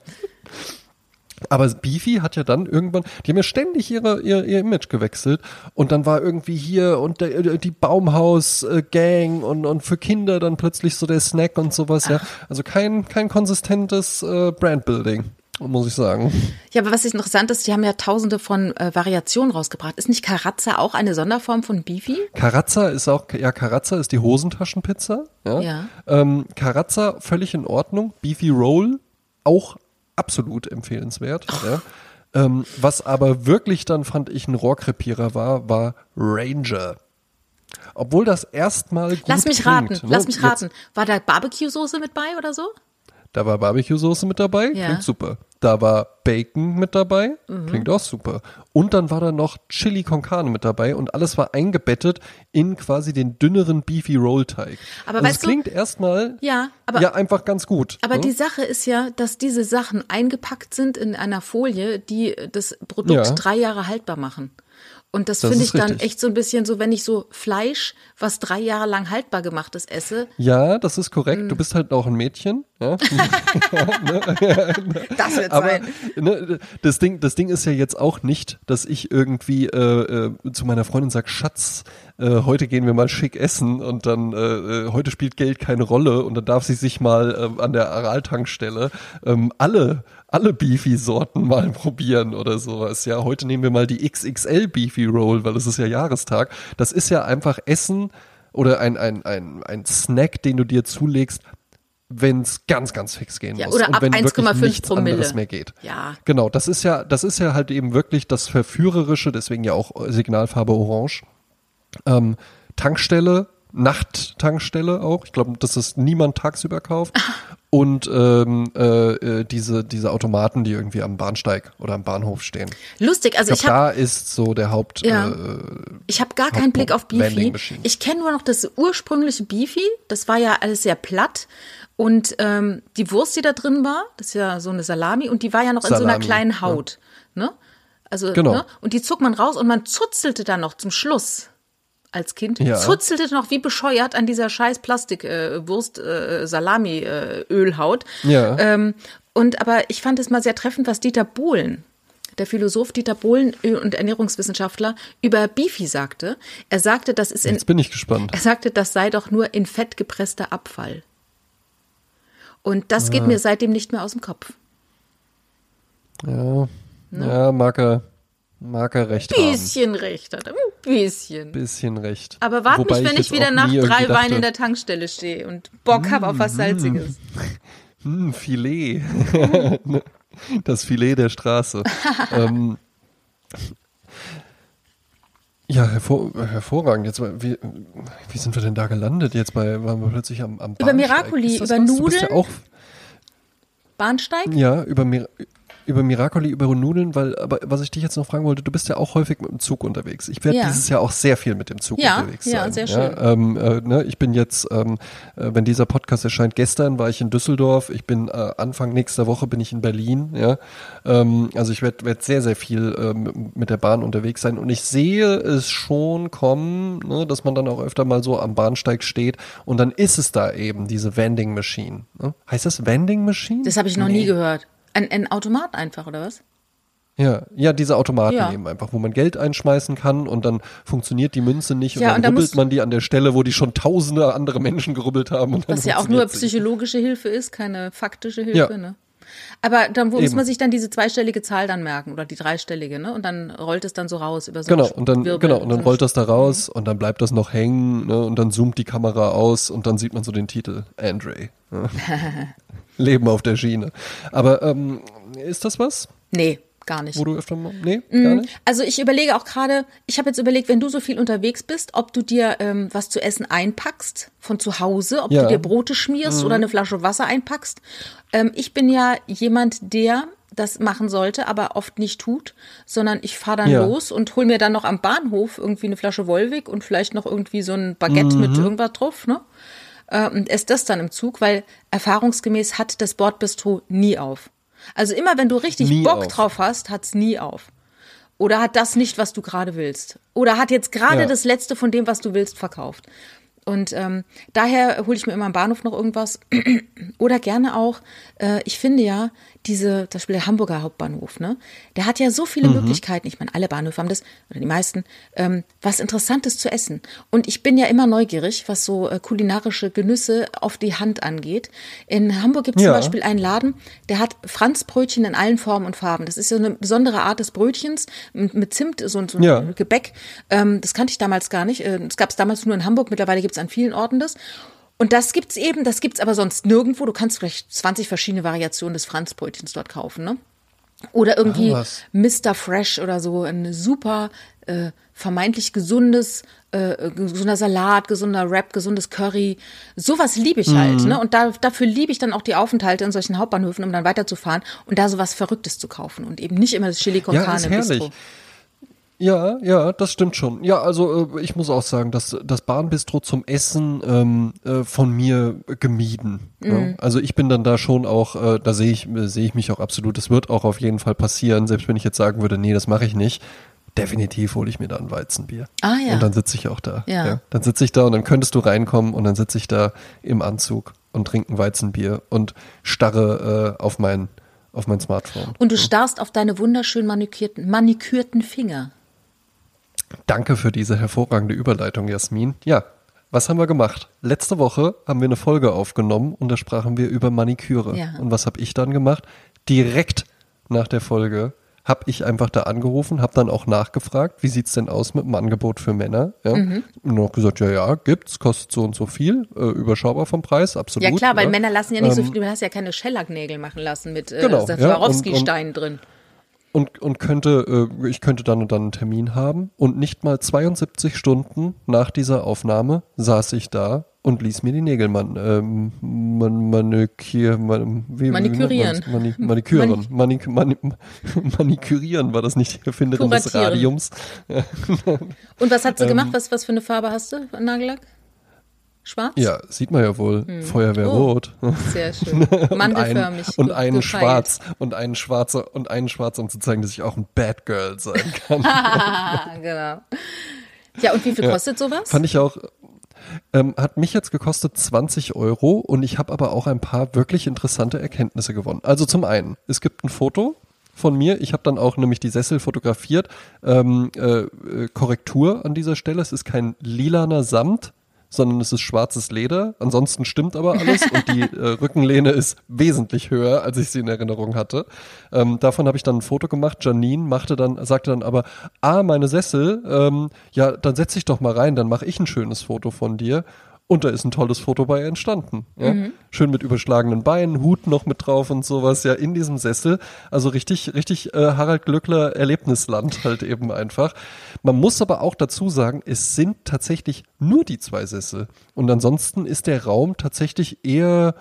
Aber Beefy hat ja dann irgendwann, die haben ja ständig ihre, ihr, ihr Image gewechselt und dann war irgendwie hier und der, die Baumhaus-Gang und, und für Kinder dann plötzlich so der Snack und sowas, ja. Also kein, kein konsistentes äh, Brandbuilding, muss ich sagen. Ja, aber was ist interessant ist, die haben ja tausende von äh, Variationen rausgebracht. Ist nicht Carazza auch eine Sonderform von Beefy? Carazza ist auch, ja, Carazza ist die Hosentaschenpizza, ja. Ja. Ähm, Carazza völlig in Ordnung, Beefy Roll auch absolut empfehlenswert, ja. Ähm, was aber wirklich dann, fand ich, ein Rohrkrepierer war, war Ranger. Obwohl das erstmal gut Lass mich klingt, raten, ne? lass mich raten. War da Barbecue-Soße mit bei oder so? Da war Barbecue-Soße mit dabei, Ja. klingt super. Da war Bacon mit dabei, Mhm. klingt auch super. Und dann war da noch Chili con Carne mit dabei und alles war eingebettet in quasi den dünneren Beefy Roll-Teig. Aber also weißt es du- klingt erstmal Ja, aber- ja einfach ganz gut. Aber ne? die Sache ist ja, dass diese Sachen eingepackt sind in einer Folie, die das Produkt Ja. drei Jahre haltbar machen. Und das, Das finde ich dann richtig. echt so ein bisschen so, wenn ich so Fleisch, was drei Jahre lang haltbar gemacht ist, esse. Ja, das ist korrekt. Mhm. Du bist halt auch ein Mädchen. Ja? Das wird Aber sein. ne, das, Ding, das Ding ist ja jetzt auch nicht, dass ich irgendwie äh, äh, zu meiner Freundin sage, Schatz, äh, heute gehen wir mal schick essen und dann äh, äh, heute spielt Geld keine Rolle und dann darf sie sich mal äh, an der Aral-Tankstelle ähm, alle alle Beefy-Sorten mal probieren oder sowas. Ja, heute nehmen wir mal die XXL Beefy Roll, weil es ist ja Jahrestag. Das ist ja einfach Essen oder ein, ein, ein, ein Snack, den du dir zulegst, wenn es ganz, ganz fix gehen Ja, muss. oder und ab wenn wirklich 1,5 nichts Promille. anderes mehr geht. Ja. Genau, das ist ja, das ist ja halt eben wirklich das Verführerische, deswegen ja auch Signalfarbe Orange. Ähm, Tankstelle, Nachttankstelle auch. Ich glaube, dass das niemand tagsüber kauft. Und ähm, äh, äh, diese, diese Automaten, die irgendwie am Bahnsteig oder am Bahnhof stehen. Lustig, also Ich ich glaube, habe da ist so der Haupt. Ja. Äh, ich hab gar keinen Blick auf Beefy. Ich kenne nur noch das ursprüngliche Beefy. Das war ja alles sehr platt. Und ähm, die Wurst, die da drin war, das ist ja so eine Salami, und die war ja noch in so einer Salami, kleinen Haut. Ne? Also, Genau. ne? Und die zog man raus und man zuzelte dann noch zum Schluss als Kind, Ja. zuzelte noch wie bescheuert an dieser scheiß Plastik-Wurst, äh, Salami, äh, Ölhaut. Ja. Ähm, und aber ich fand es mal sehr treffend, was Dieter Bohlen, der Philosoph Dieter Bohlen und Ernährungswissenschaftler, über Beefy sagte. Er sagte, das ist in, jetzt bin ich gespannt. er sagte, das sei doch nur in Fett gepresster Abfall. Und das Ah. geht mir seitdem nicht mehr aus dem Kopf. Ja, ja mag, er, mag er recht haben. Bisschen recht hat er, ein bisschen. Bisschen recht. Aber wart Wobei nicht, wenn ich wieder nach drei Weinen in der Tankstelle stehe und Bock habe auf was Salziges. Hm, Filet. das Filet der Straße. ähm, ja, hervor, hervorragend. Jetzt, wie, wie sind wir denn da gelandet? Jetzt bei, waren wir plötzlich am, am Über. Miracoli, das über was? Du bist ja Nudeln? auch, Bahnsteig? ja, über, Mir über Miracoli, über Nudeln, weil, aber was ich dich jetzt noch fragen wollte, du bist ja auch häufig mit dem Zug unterwegs. Ich werde Ja. dieses Jahr auch sehr viel mit dem Zug Ja, unterwegs sein. ja, sehr schön. ähm, äh, ne, ich bin jetzt, ähm, äh, wenn dieser Podcast erscheint, gestern war ich in Düsseldorf, ich bin äh, Anfang nächster Woche bin ich in Berlin, ja. Ähm, also ich werde werd sehr, sehr viel ähm, mit der Bahn unterwegs sein und ich sehe es schon kommen, ne, dass man dann auch öfter mal so am Bahnsteig steht und dann ist es da eben diese Vending Machine. Ne? Heißt das Vending Machine? Das habe ich noch Nee. nie gehört. Ein, ein Automat einfach, oder was? Ja, ja, diese Automaten Ja. eben einfach, wo man Geld einschmeißen kann und dann funktioniert die Münze nicht und Ja, dann, und dann rubbelt man die an der Stelle, wo die schon tausende andere Menschen gerubbelt haben. Und Was ja auch nur psychologische Hilfe ist, keine faktische Hilfe, Ja. ne? Aber dann wo muss man sich dann diese zweistellige Zahl dann merken oder die dreistellige, ne? Und dann rollt es dann so raus über so Genau, und dann, Wirbel, genau, und dann rollt das da Mhm. raus und dann bleibt das noch hängen, ne, und dann zoomt die Kamera aus und dann sieht man so den Titel, Andre. Leben auf der Schiene. Aber ähm, ist das was, Nee, gar nicht. wo du öfter mal, nee, gar nicht? Also ich überlege auch gerade, ich habe jetzt überlegt, wenn du so viel unterwegs bist, ob du dir ähm, was zu essen einpackst von zu Hause, ob Ja. du dir Brote schmierst oder eine Flasche Wasser einpackst. Ähm, ich bin ja jemand, der das machen sollte, aber oft nicht tut, sondern ich fahre dann Ja. los und hol mir dann noch am Bahnhof irgendwie eine Flasche Wolwig und vielleicht noch irgendwie so ein Baguette mit irgendwas drauf, ne? Äh, und esse das dann im Zug, weil erfahrungsgemäß hat das Bordbistro nie auf. Also immer wenn du richtig Nie Bock auf. drauf hast, hat's nie auf. Oder hat das nicht, was du gerade willst. Oder hat jetzt gerade Ja. das Letzte von dem, was du willst, verkauft. Und ähm, daher hole ich mir immer am Bahnhof noch irgendwas. Oder gerne auch, äh, ich finde ja, diese, zum Beispiel der Hamburger Hauptbahnhof, ne? Der hat ja so viele Möglichkeiten, ich meine, alle Bahnhöfe haben das, oder die meisten, ähm, was Interessantes zu essen. Und ich bin ja immer neugierig, was so äh, kulinarische Genüsse auf die Hand angeht. In Hamburg gibt es Ja. zum Beispiel einen Laden, der hat Franzbrötchen in allen Formen und Farben. Das ist so eine besondere Art des Brötchens mit, mit Zimt, so, so ein Ja. Gebäck. Ähm, das kannte ich damals gar nicht. Äh, Das gab es damals nur in Hamburg. Mittlerweile gibt es an vielen Orten das. Und das gibt's eben, das gibt's aber sonst nirgendwo. Du kannst vielleicht 20 verschiedene Variationen des Franzbrötchens dort kaufen, ne? Oder irgendwie Ah. Mr. Fresh oder so, ein super äh, vermeintlich gesundes, äh, gesunder Salat, gesunder Wrap, gesundes Curry. Sowas liebe ich halt, Mhm. ne? Und da, dafür liebe ich dann auch die Aufenthalte in solchen Hauptbahnhöfen, um dann weiterzufahren und da sowas Verrücktes zu kaufen und eben nicht immer das Chili con Ja, Carne ist herrlich. Bistro. Ja, ja, das stimmt schon. Ja, also äh, ich muss auch sagen, dass das Bahnbistro zum Essen ähm, äh, von mir gemieden. Mhm. Ne? Also ich bin dann da schon auch, äh, da sehe ich, äh, sehe ich mich auch absolut. Das wird auch auf jeden Fall passieren, selbst wenn ich jetzt sagen würde, nee, das mache ich nicht. Definitiv hole ich mir da ein Weizenbier. Ah, ja. Und dann sitze ich auch da. Ja. Dann sitze ich da und dann könntest du reinkommen und dann sitze ich da im Anzug und trinke ein Weizenbier und starre äh, auf mein auf mein Smartphone. Und du starrst auf deine wunderschön manikürten, manikürten Finger. Danke für diese hervorragende Überleitung, Jasmin. Ja, was haben wir gemacht? Letzte Woche haben wir eine Folge aufgenommen und da sprachen wir über Maniküre. Ja. Und was habe ich dann gemacht? Direkt nach der Folge habe ich einfach da angerufen, habe dann auch nachgefragt, wie sieht's denn aus mit dem Angebot für Männer? Ja. Mhm. Und auch gesagt, ja, ja, gibt's, kostet so und so viel, äh, überschaubar vom Preis, absolut. Ja klar, weil ja. Männer lassen ja nicht so Ähm, viel, du hast ja keine Schellacknägel machen lassen mit äh, Genau, der ja, drin. Und, und könnte, äh, ich könnte dann und dann einen Termin haben. Und nicht mal 72 Stunden nach dieser Aufnahme saß ich da und ließ mir die Nägel man, ähm, man, manikür, man, wie, Manikürieren. Wie? Mani, maniküren. Manik, mani, manikürieren war das nicht die Erfinderin des. Radiums. Und was Ähm, hat sie gemacht? Was, was für eine Farbe hast du? Nagellack? Schwarz? Ja, sieht man ja wohl. Feuerwehrrot. Sehr schön. und, ein, Hm. Mandelförmig. und ge- einen gefeilt. schwarz und einen schwarzer und einen schwarz, um zu zeigen, dass ich auch ein Bad Girl sein kann. Genau. Ja, und wie viel kostet sowas? Fand ich auch, ähm, hat mich jetzt gekostet 20 Euro und ich habe aber auch ein paar wirklich interessante Erkenntnisse gewonnen. Also zum einen, es gibt ein Foto von mir. Ich habe dann auch nämlich die Sessel fotografiert. Ähm, äh, äh, Korrektur an dieser Stelle. Es ist kein lilaner Samt, sondern es ist schwarzes Leder. Ansonsten stimmt aber alles und die äh, Rückenlehne ist wesentlich höher, als ich sie in Erinnerung hatte. Ähm, davon habe ich dann ein Foto gemacht. Janine machte dann, sagte dann aber, ah, meine Sessel, ähm, ja, dann setz dich doch mal rein, dann mache ich ein schönes Foto von dir. Und da ist ein tolles Foto bei entstanden. Ja? Schön mit überschlagenen Beinen, Hut noch mit drauf und sowas, ja, in diesem Sessel. Also richtig, richtig äh, Harald Glöckler Erlebnisland halt eben einfach. Man muss aber auch dazu sagen, es sind tatsächlich nur die zwei Sessel. Und ansonsten ist der Raum tatsächlich eher,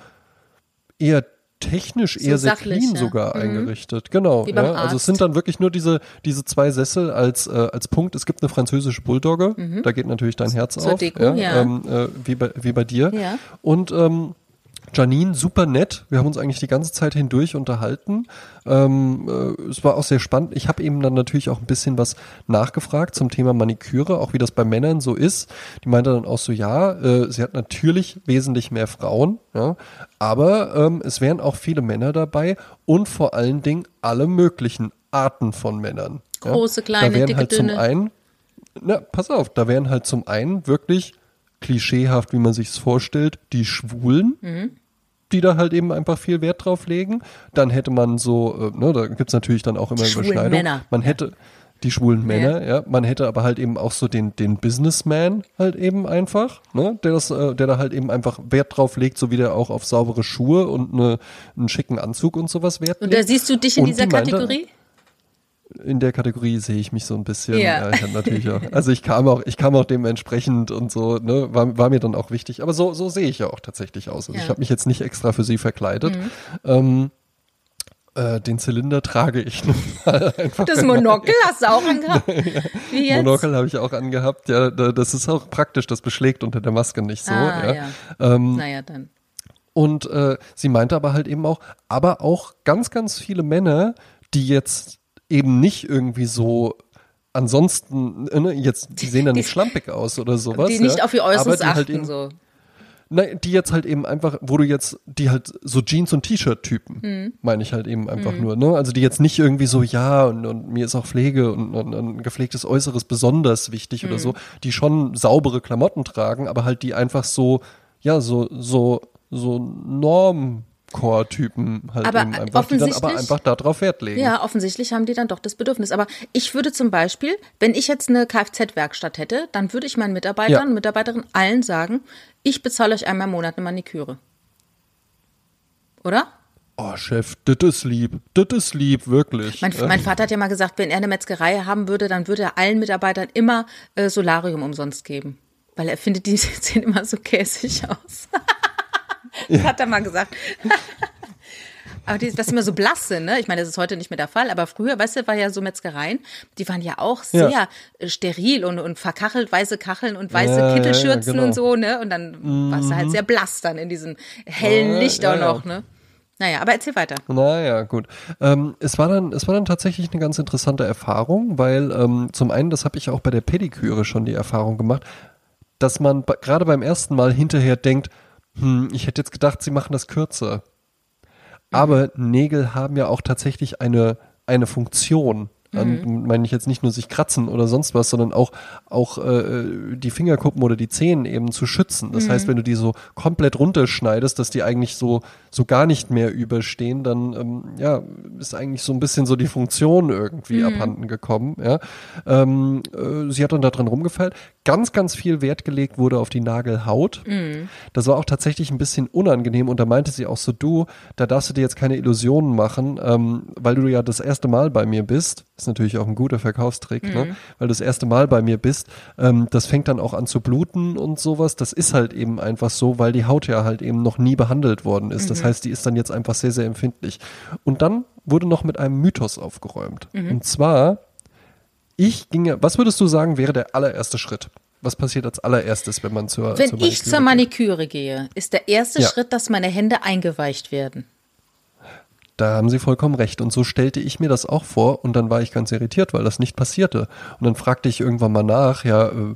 eher technisch So eher sehr sachlich, clean ja. sogar Mhm. eingerichtet. Genau. Ja. Also es sind dann wirklich nur diese, diese zwei Sessel als, äh, als Punkt. Es gibt eine französische Bulldogge, da geht natürlich dein Herz Mhm. Zur auf. Deko, ja. Ähm, äh, wie, bei, wie bei dir. Ja. Und ähm, Janine, super nett. Wir haben uns eigentlich die ganze Zeit hindurch unterhalten. Ähm, äh, es war auch sehr spannend. Ich habe eben dann natürlich auch ein bisschen was nachgefragt zum Thema Maniküre, auch wie das bei Männern so ist. Die meinte dann auch so, ja, äh, sie hat natürlich wesentlich mehr Frauen, ja, aber ähm, es wären auch viele Männer dabei und vor allen Dingen alle möglichen Arten von Männern. Große, kleine, da wären dicke, halt zum dünne. einen, na, pass auf, da wären halt zum einen wirklich klischeehaft, wie man sich's vorstellt, die Schwulen, Mhm. Die da halt eben einfach viel Wert drauf legen. Dann hätte man so, äh, ne, da gibt's natürlich dann auch immer Die schwulen Überschneidungen. Männer. Man hätte die schwulen Männer, ja. Man hätte aber halt eben auch so den, den Businessman halt eben einfach, ne, der das, äh, der da halt eben einfach Wert drauf legt, so wie der auch auf saubere Schuhe und eine, einen schicken Anzug und sowas Wert Und legt. da siehst du dich in Und dieser die meinte- Kategorie? In der Kategorie sehe ich mich so ein bisschen. Ja. Ja. ich natürlich auch, also ich kam auch, ich kam auch dementsprechend und so, ne, war, war mir dann auch wichtig. Aber so, so sehe ich ja auch tatsächlich aus. Also Ja. Mhm. ich habe mich jetzt nicht extra für sie verkleidet. Ähm, äh, den Zylinder trage ich nun mal einfach. Das Monokel hast du auch angehabt? Wie jetzt? Monokel habe ich auch angehabt. Ja, da- das ist auch praktisch. Das beschlägt unter der Maske nicht so. Ah, ja. ja. Ähm, Naja, dann. und äh, sie meinte aber halt eben auch, aber auch ganz, ganz viele Männer, die jetzt eben nicht irgendwie so ansonsten, äh, ne, jetzt, die sehen dann nicht schlampig aus oder sowas. Die nicht ja, auf ihr Äußeres die achten, halt eben, so. Nein, die jetzt halt eben einfach, wo du jetzt, die halt so Jeans- und T-Shirt-Typen, Hm. meine ich halt eben einfach nur, ne? Also die jetzt nicht irgendwie so, ja, und, und mir ist auch Pflege und, und, und gepflegtes Äußeres besonders wichtig Hm. oder so, die schon saubere Klamotten tragen, aber halt die einfach so, ja, so, so, so Normcore-Typen halt Aber eben einfach, die dann aber offensichtlich- einfach darauf Wert legen. Ja, offensichtlich haben die dann doch das Bedürfnis. Aber ich würde zum Beispiel, wenn ich jetzt eine Kfz-Werkstatt hätte, dann würde ich meinen Mitarbeitern Ja. und Mitarbeiterinnen allen sagen, ich bezahle euch einmal im Monat eine Maniküre. Oder? Oh, Chef, das ist lieb, das ist lieb, wirklich. Mein, Ja. mein Vater hat ja mal gesagt, wenn er eine Metzgerei haben würde, dann würde er allen Mitarbeitern immer äh, Solarium umsonst geben. Weil er findet, die sehen immer so käsig aus. Das hat er mal gesagt. Aber die, dass sie immer so blass sind, ne? Ich meine, das ist heute nicht mehr der Fall, aber früher, weißt du, war ja so Metzgereien, die waren ja auch sehr Ja. äh, steril und, und verkachelt, weiße Kacheln und weiße Ja, ja, ja, Kittelschürzen genau. und so, ne? Und dann warst du halt sehr blass dann in diesem hellen Licht auch noch, ne? Naja, aber erzähl weiter. Naja, gut. Ähm, es, war dann, es war dann tatsächlich eine ganz interessante Erfahrung, weil ähm, zum einen, das habe ich auch bei der Pediküre schon die Erfahrung gemacht, dass man gerade beim ersten Mal hinterher denkt, hm, ich hätte jetzt gedacht, sie machen das kürzer. Aber Nägel haben ja auch tatsächlich eine, eine Funktion. An, meine ich jetzt nicht nur sich kratzen oder sonst was, sondern auch, auch äh, die Fingerkuppen oder die Zehen eben zu schützen. Das heißt, wenn du die so komplett runterschneidest, dass die eigentlich so, so gar nicht mehr überstehen, dann ähm, ja, ist eigentlich so ein bisschen so die Funktion irgendwie abhanden gekommen. Ja. Ähm, äh, sie hat dann da dran rumgefeilt. Ganz, ganz viel Wert gelegt wurde auf die Nagelhaut. Das war auch tatsächlich ein bisschen unangenehm und da meinte sie auch so, du, da darfst du dir jetzt keine Illusionen machen, ähm, weil du ja das erste Mal bei mir bist. Ist natürlich auch ein guter Verkaufstrick, ne? weil du das erste Mal bei mir bist. Ähm, das fängt dann auch an zu bluten und sowas. Das ist halt eben einfach so, weil die Haut ja halt eben noch nie behandelt worden ist. Das heißt, die ist dann jetzt einfach sehr, sehr empfindlich. Und dann wurde noch mit einem Mythos aufgeräumt. Und zwar, ich ginge, was würdest du sagen, wäre der allererste Schritt? Was passiert als allererstes, wenn man zur, Wenn zur ich zur Maniküre Maniküre gehe, ist der erste Ja. Schritt, dass meine Hände eingeweicht werden. Da haben Sie vollkommen recht. Und so stellte ich mir das auch vor. Und dann war ich ganz irritiert, weil das nicht passierte. Und dann fragte ich irgendwann mal nach, ja, äh,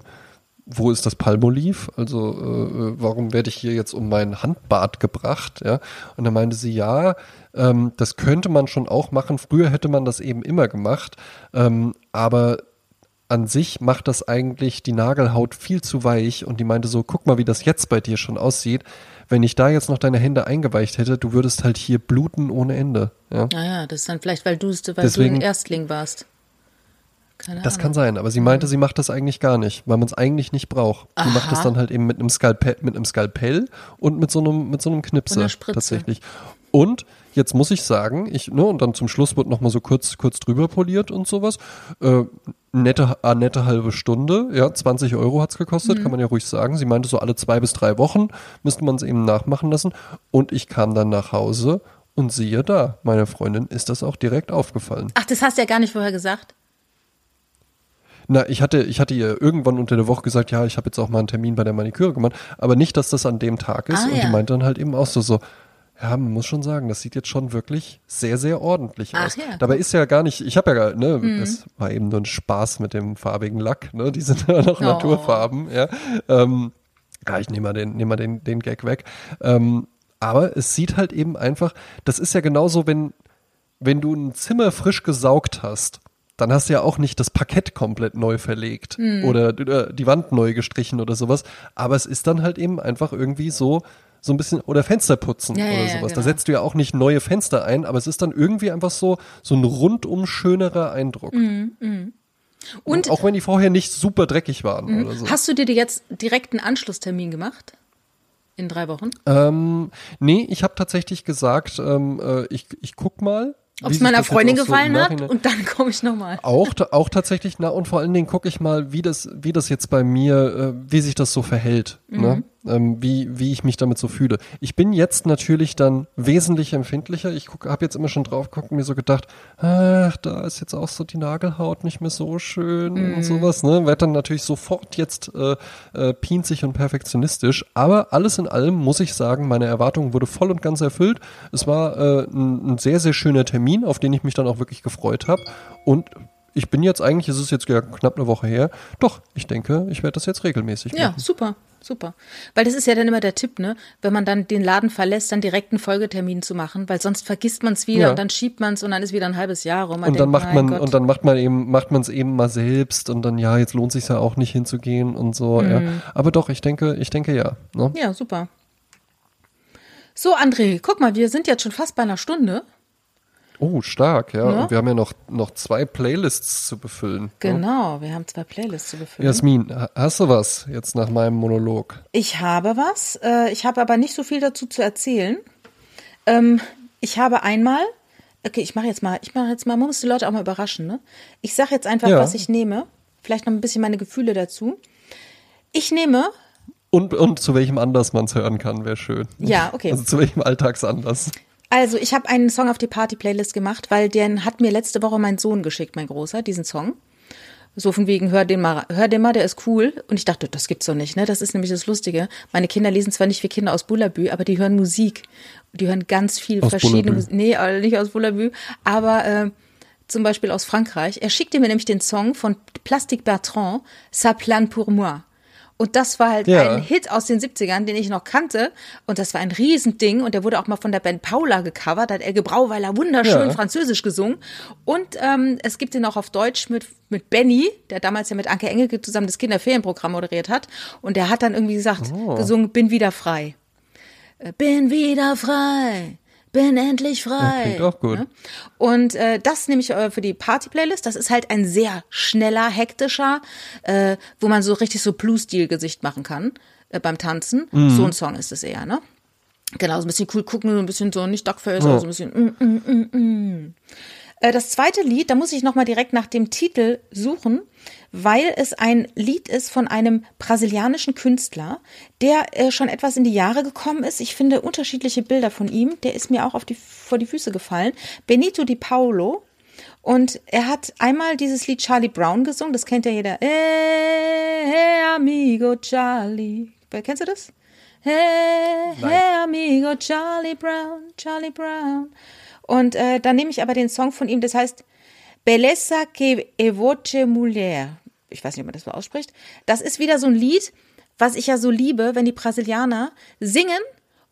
wo ist das Palmoliv? Also äh, warum werde ich hier jetzt um mein Handbad gebracht? Ja, und dann meinte sie, ja, ähm, das könnte man schon auch machen. Früher hätte man das eben immer gemacht, ähm, aber an sich macht das eigentlich die Nagelhaut viel zu weich und die meinte so, guck mal, wie das jetzt bei dir schon aussieht. Wenn ich da jetzt noch deine Hände eingeweicht hätte, du würdest halt hier bluten ohne Ende. Ja. Naja, das ist dann vielleicht, weil, du, weil Deswegen- du ein Erstling warst. Keine Das Ahnung. kann sein, aber sie meinte, sie macht das eigentlich gar nicht, weil man es eigentlich nicht braucht. Sie macht das Aha. dann halt eben mit einem Skalpell, mit einem Skalpell und mit so einem, mit so einem Knipser tatsächlich. Und jetzt muss ich sagen, ich, ne, und dann zum Schluss wird nochmal so kurz, kurz drüber poliert und sowas. Äh, nette, äh, nette halbe Stunde, ja, 20 Euro hat's gekostet, Mhm. kann man ja ruhig sagen. Sie meinte so alle zwei bis drei Wochen müsste man es eben nachmachen lassen. Und ich kam dann nach Hause und siehe da, meiner Freundin ist das auch direkt aufgefallen. Ach, das hast du ja gar nicht vorher gesagt. Na, ich hatte, ich hatte ihr irgendwann unter der Woche gesagt, ja, ich habe jetzt auch mal einen Termin bei der Maniküre gemacht, aber nicht, dass das an dem Tag ist. Ah, und ja. die meinte dann halt eben auch so, so, ja, man muss schon sagen, das sieht jetzt schon wirklich sehr, sehr ordentlich Ach aus. ja, Dabei ist ja gar nicht, ich habe ja gar, ne, das war eben nur ein Spaß mit dem farbigen Lack, ne, die sind ja noch Oh. Naturfarben, ja. Ähm, ja, ich nehme mal den, nehme mal den, den Gag weg. Ähm, aber es sieht halt eben einfach, das ist ja genauso, wenn, wenn du ein Zimmer frisch gesaugt hast, dann hast du ja auch nicht das Parkett komplett neu verlegt Hm. oder, oder die Wand neu gestrichen oder sowas. Aber es ist dann halt eben einfach irgendwie so, so ein bisschen, oder Fenster putzen Ja, oder ja, sowas. Da genau. setzt du ja auch nicht neue Fenster ein, aber es ist dann irgendwie einfach so, so ein rundum schönerer Eindruck. Hm, Und auch wenn die vorher nicht super dreckig waren oder so. hast du dir jetzt direkt einen Anschlusstermin gemacht? In drei Wochen? Ähm, nee, ich habe tatsächlich gesagt, ähm, äh, ich, ich guck mal. Ob es meiner Freundin auch so gefallen hat und dann komme ich nochmal. Auch, auch tatsächlich, na und vor allen Dingen gucke ich mal, wie das, wie das jetzt bei mir, äh, wie sich das so verhält, ne? Ähm, wie, wie ich mich damit so fühle. Ich bin jetzt natürlich dann wesentlich empfindlicher. Ich habe jetzt immer schon drauf geguckt und mir so gedacht, ach, da ist jetzt auch so die Nagelhaut nicht mehr so schön und sowas. Ne? Werd dann natürlich sofort jetzt äh, äh, pinzig und perfektionistisch. Aber alles in allem muss ich sagen, meine Erwartung wurde voll und ganz erfüllt. Es war äh, ein, ein sehr, sehr schöner Termin, auf den ich mich dann auch wirklich gefreut habe. Und ich bin jetzt eigentlich, es ist jetzt ja knapp eine Woche her, doch, ich denke, ich werde das jetzt regelmäßig Ja, machen. super, super. Weil das ist ja dann immer der Tipp, ne? Wenn man dann den Laden verlässt, dann direkt einen Folgetermin zu machen, weil sonst vergisst man es wieder Ja. und dann schiebt man es und dann ist wieder ein halbes Jahr rum. Und dann denkt, macht man Gott. und dann macht man eben macht man es eben mal selbst und dann ja jetzt lohnt sich ja auch nicht hinzugehen und so ja Mhm. aber doch ich denke ich denke ja ne? Ja, super. So, André, guck mal, wir sind jetzt schon fast bei einer Stunde. Oh stark ja. Ja. und wir haben ja noch noch zwei Playlists zu befüllen ne? Genau, wir haben zwei Playlists zu befüllen. Jasmin ha- hast du was jetzt nach meinem Monolog Ich habe was, äh, ich habe aber nicht so viel dazu zu erzählen. Ähm, ich habe einmal, okay, ich mache jetzt mal, ich mache jetzt mal, man muss die Leute auch mal überraschen, ne? Ich sage jetzt einfach, Ja. was ich nehme. Vielleicht noch ein bisschen meine Gefühle dazu. Ich nehme, und und zu welchem Anlass man es hören kann wäre schön Ja, okay. also zu welchem Alltagsanlass also ich habe einen Song auf die Party-Playlist gemacht, weil den hat mir letzte Woche mein Sohn geschickt, mein Großer, diesen Song. So von wegen, hör den mal, hör den mal, der ist cool. Und ich dachte, das gibt's doch nicht, ne? Das ist nämlich das Lustige. Meine Kinder lesen zwar nicht wie Kinder aus Bullabü, aber die hören Musik. Die hören ganz viel Aus verschiedene. Musik. Nee, äh, nicht aus Bullabü, aber äh, zum Beispiel aus Frankreich. Er schickte mir nämlich den Song von Plastic Bertrand, Ça plane pour moi. Und das war halt Ja. ein Hit aus den 70ern, den ich noch kannte. Und das war ein Riesending. Und der wurde auch mal von der Band Paula gecovert. Da hat Elge Brauweiler wunderschön Ja. französisch gesungen. Und ähm, es gibt den auch auf Deutsch mit, mit Benny, der damals ja mit Anke Engelke zusammen das Kinderferienprogramm moderiert hat. Und der hat dann irgendwie gesagt, Oh. gesungen, bin wieder frei. Äh, Bin wieder frei. Bin endlich frei. klingt auch gut. Ne? Und äh, das nehme ich äh, für die Party-Playlist. Das ist halt ein sehr schneller, hektischer, äh, wo man so richtig so Blue-Stil-Gesicht machen kann äh, beim Tanzen. Mhm. So ein Song ist es eher, ne? Genau, so ein bisschen cool gucken, so ein bisschen so nicht Duckface, aber so ein bisschen. Mm, mm, mm, mm. Äh, Das zweite Lied, da muss ich nochmal direkt nach dem Titel suchen, weil es ein Lied ist von einem brasilianischen Künstler, der äh, schon etwas in die Jahre gekommen ist. Ich finde unterschiedliche Bilder von ihm. Der ist mir auch auf die, vor die Füße gefallen. Benito Di Paolo. Und er hat einmal dieses Lied Charlie Brown gesungen, das kennt ja jeder. Hey, hey amigo Charlie. Kennst du das? Hey, hey amigo Charlie Brown, Charlie Brown. Und äh, dann nehme ich aber den Song von ihm, das heißt Belleza que evoce mujer. Ich weiß nicht, ob man das so ausspricht. Das ist wieder so ein Lied, was ich ja so liebe, wenn die Brasilianer singen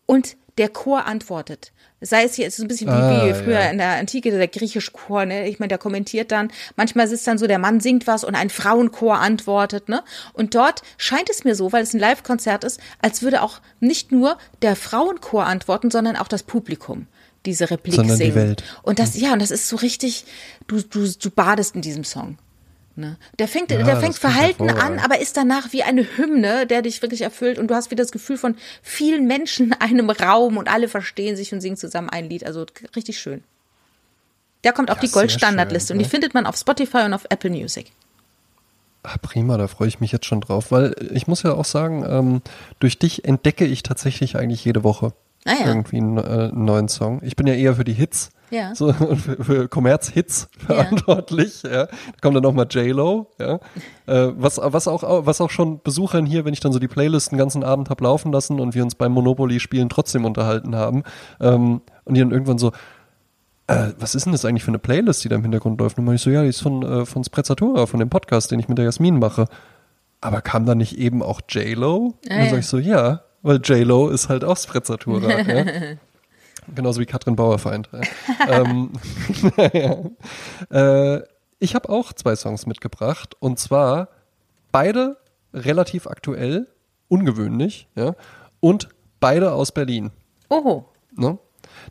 und der Chor antwortet. Sei es hier, es ist ein bisschen wie, Ah, wie früher ja. in der Antike, der griechische Chor, ne? Ich meine, der kommentiert dann. Manchmal ist es dann so, der Mann singt was und ein Frauenchor antwortet, ne? Und dort scheint es mir so, weil es ein Live-Konzert ist, als würde auch nicht nur der Frauenchor antworten, sondern auch das Publikum diese Replik Sondern die singen. Welt. Und das, ja, und das ist so richtig, du, du, du badest in diesem Song. Ne? Der fängt, Ja, der fängt verhalten an, aber ist danach wie eine Hymne, der dich wirklich erfüllt und du hast wieder das Gefühl von vielen Menschen in einem Raum und alle verstehen sich und singen zusammen ein Lied. Also richtig schön. Der kommt auf Ja, die Goldstandardliste und die findet man auf Spotify und auf Apple Music. Ah, prima, da freue ich mich jetzt schon drauf, weil ich muss ja auch sagen, ähm, durch dich entdecke ich tatsächlich eigentlich jede Woche Ah ja. irgendwie einen, äh, einen neuen Song. Ich bin ja eher für die Hits, Ja. so für, für Kommerz-Hits verantwortlich. Ja. Da kommt dann noch mal J-Lo, ja. Äh, was, was, auch, was auch schon Besuchern hier, wenn ich dann so die Playlist den ganzen Abend hab laufen lassen und wir uns beim Monopoly-Spielen trotzdem unterhalten haben ähm, und die dann irgendwann so, äh, was ist denn das eigentlich für eine Playlist, die da im Hintergrund läuft? Und dann ich so, ja, die ist von, äh, von Sprezzatura, von dem Podcast, den ich mit der Jasmin mache. Aber kam da nicht eben auch J-Lo? Und dann ja. sag ich so, ja, weil J-Lo ist halt auch Sprezzatura. ja. Genauso wie Katrin Bauerfeind. ähm, ja. äh, ich habe auch zwei Songs mitgebracht und zwar beide relativ aktuell, ungewöhnlich, ja, und beide aus Berlin. Oho. Ne?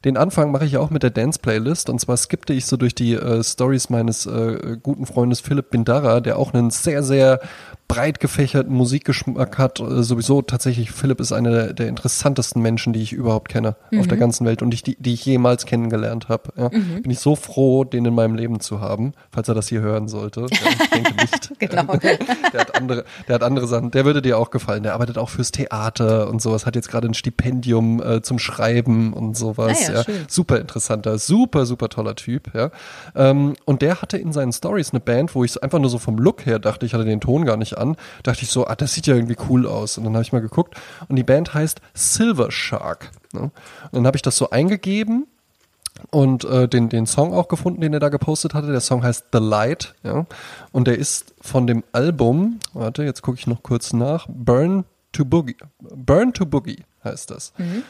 Den Anfang mache ich auch mit der Dance-Playlist und zwar skippte ich so durch die äh, Stories meines äh, guten Freundes Philipp Bindara, der auch einen sehr, sehr breit gefächerten Musikgeschmack hat. Äh, sowieso tatsächlich, Philipp ist einer der, der, interessantesten Menschen, die ich überhaupt kenne mhm. auf der mhm. ganzen Welt und ich, die, die ich jemals kennengelernt habe. Ja. Mhm. Bin ich so froh, den in meinem Leben zu haben, falls er das hier hören sollte. Ja, ich denke nicht. genau. der hat andere, der hat andere Sachen. Der würde dir auch gefallen. Der arbeitet auch fürs Theater und sowas. Hat jetzt gerade ein Stipendium äh, zum Schreiben und sowas. Ah ja, ja. Super interessanter, super, super toller Typ. Ja. Ähm, und der hatte in seinen Stories eine Band, wo ich einfach nur so vom Look her dachte, ich hatte den Ton gar nicht an, dachte ich so, ah, das sieht ja irgendwie cool aus. Und dann habe ich mal geguckt und die Band heißt Silver Shark. Ne? Und dann habe ich das so eingegeben und äh, den, den Song auch gefunden, den er da gepostet hatte. Der Song heißt The Light, ja. Und der ist von dem Album, warte, jetzt gucke ich noch kurz nach, Burn to Boogie. Burn to Boogie heißt das. Mhm.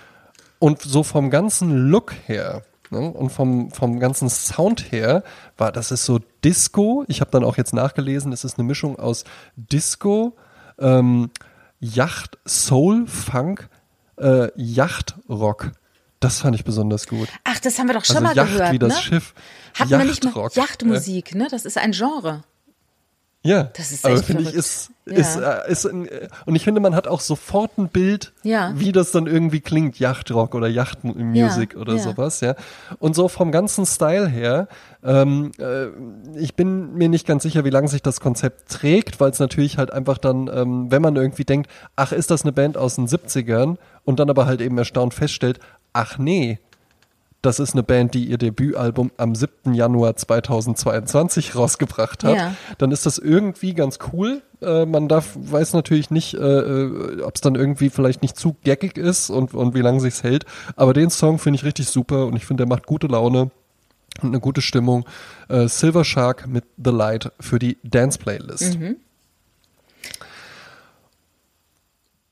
Und so vom ganzen Look her, Ne? Und vom, vom ganzen Sound her war das ist so Disco. Ich habe dann auch jetzt nachgelesen, es ist eine Mischung aus Disco, ähm, Yacht, Soul, Funk, äh, Yachtrock. Das fand ich besonders gut. Ach, das haben wir doch schon also mal Yacht gehört. wie das ne? Schiff. Hatten wir nicht mal Yachtmusik, ne? Das ist ein Genre. Ja, das ist aber finde ich ist ja. ist, äh, ist ein, und ich finde man hat auch sofort ein Bild, ja. wie das dann irgendwie klingt, Yachtrock oder Yachtmusik ja, oder sowas, ja. Und so vom ganzen Style her, ähm, äh, ich bin mir nicht ganz sicher, wie lange sich das Konzept trägt, weil es natürlich halt einfach dann, ähm, wenn man irgendwie denkt, ach, ist das eine Band aus den 70ern und dann aber halt eben erstaunt feststellt, ach nee, das ist eine Band, die ihr Debütalbum am 7. Januar 2022 rausgebracht hat, ja. dann ist das irgendwie ganz cool. Äh, man darf, weiß natürlich nicht, äh, äh ob es dann irgendwie vielleicht nicht zu geckig ist und, und wie lange sich's hält. Aber den Song finde ich richtig super und ich finde, der macht gute Laune und eine gute Stimmung. Äh, Silver Shark mit The Light für die Dance Playlist. Mhm.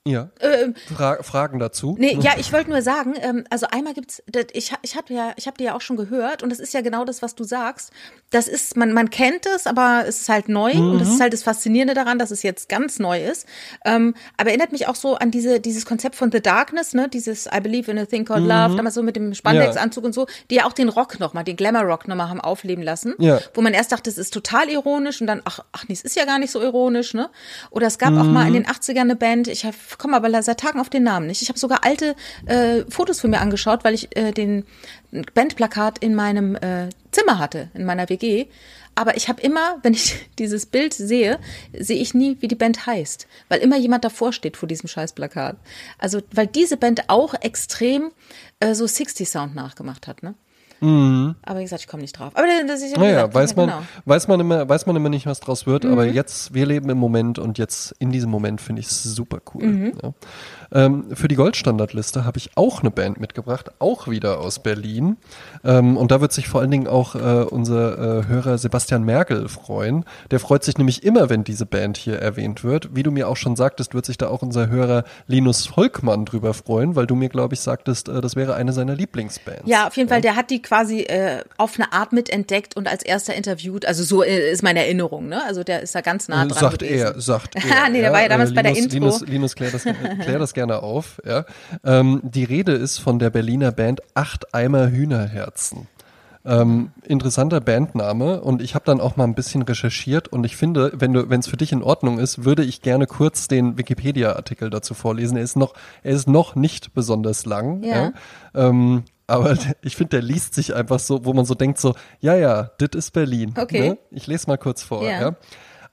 Ja. Ähm, Fra Fragen dazu? Nee, ja, ich wollte nur sagen, ähm, also einmal gibt's, ich, ich habe ja, ich habe dir ja auch schon gehört und das ist ja genau das, was du sagst. Das ist, man, man kennt es, aber es ist halt neu mhm. und das ist halt das Faszinierende daran, dass es jetzt ganz neu ist. Ähm, aber erinnert mich auch so an diese, dieses Konzept von The Darkness, ne, dieses I Believe in a Thing Called mhm. Love, damals so mit dem Spandex-Anzug ja. und so, die ja auch den Rock nochmal, den Glamour-Rock nochmal haben aufleben lassen. Ja. Wo man erst dachte, es ist total ironisch und dann, ach, ach nee, es ist ja gar nicht so ironisch, ne? Oder es gab mhm. auch mal in den 80ern eine Band, ich habe komme aber seit Tagen auf den Namen nicht. Ich habe sogar alte äh, Fotos von mir angeschaut, weil ich äh, den Bandplakat in meinem äh, Zimmer hatte, in meiner WG. Aber ich habe immer, wenn ich dieses Bild sehe, sehe ich nie, wie die Band heißt, weil immer jemand davor steht vor diesem Scheißplakat. Also, weil diese Band auch extrem äh, so 60 Sound nachgemacht hat, ne? Mhm. Aber wie gesagt, ich komme nicht drauf. Aber das ist ja naja, gesagt, weiß man, genau. weiß man immer, weiß man immer nicht, was draus wird. Mhm. Aber jetzt, wir leben im Moment und jetzt in diesem Moment finde ich es super cool. Mhm. Ja. Ähm, für die Goldstandardliste habe ich auch eine Band mitgebracht, auch wieder aus Berlin. Ähm, und da wird sich vor allen Dingen auch äh, unser äh, Hörer Sebastian Merkel freuen. Der freut sich nämlich immer, wenn diese Band hier erwähnt wird. Wie du mir auch schon sagtest, wird sich da auch unser Hörer Linus Volkmann drüber freuen, weil du mir, glaube ich, sagtest, äh, das wäre eine seiner Lieblingsbands. Ja, auf jeden ja. Fall. Der hat die quasi äh, auf eine Art mitentdeckt und als erster interviewt. Also so äh, ist meine Erinnerung. Ne? Also der ist da ganz nah dran sagt gewesen. Er, sagt er. nee, der war ja damals äh, Linus, bei der Intro. Linus, Linus klär das, klär das gerne auf. Ja. Ähm, die Rede ist von der Berliner Band Acht Eimer Hühnerherzen. Ähm, interessanter Bandname und ich habe dann auch mal ein bisschen recherchiert und ich finde, wenn du, wenn es für dich in Ordnung ist, würde ich gerne kurz den Wikipedia-Artikel dazu vorlesen. Er ist noch, er ist noch nicht besonders lang. Ja. ja. Ähm, aber ich finde, der liest sich einfach so, wo man so denkt, so, ja, ja, das ist Berlin. Okay. Ne? Ich lese mal kurz vor. Ja. ja.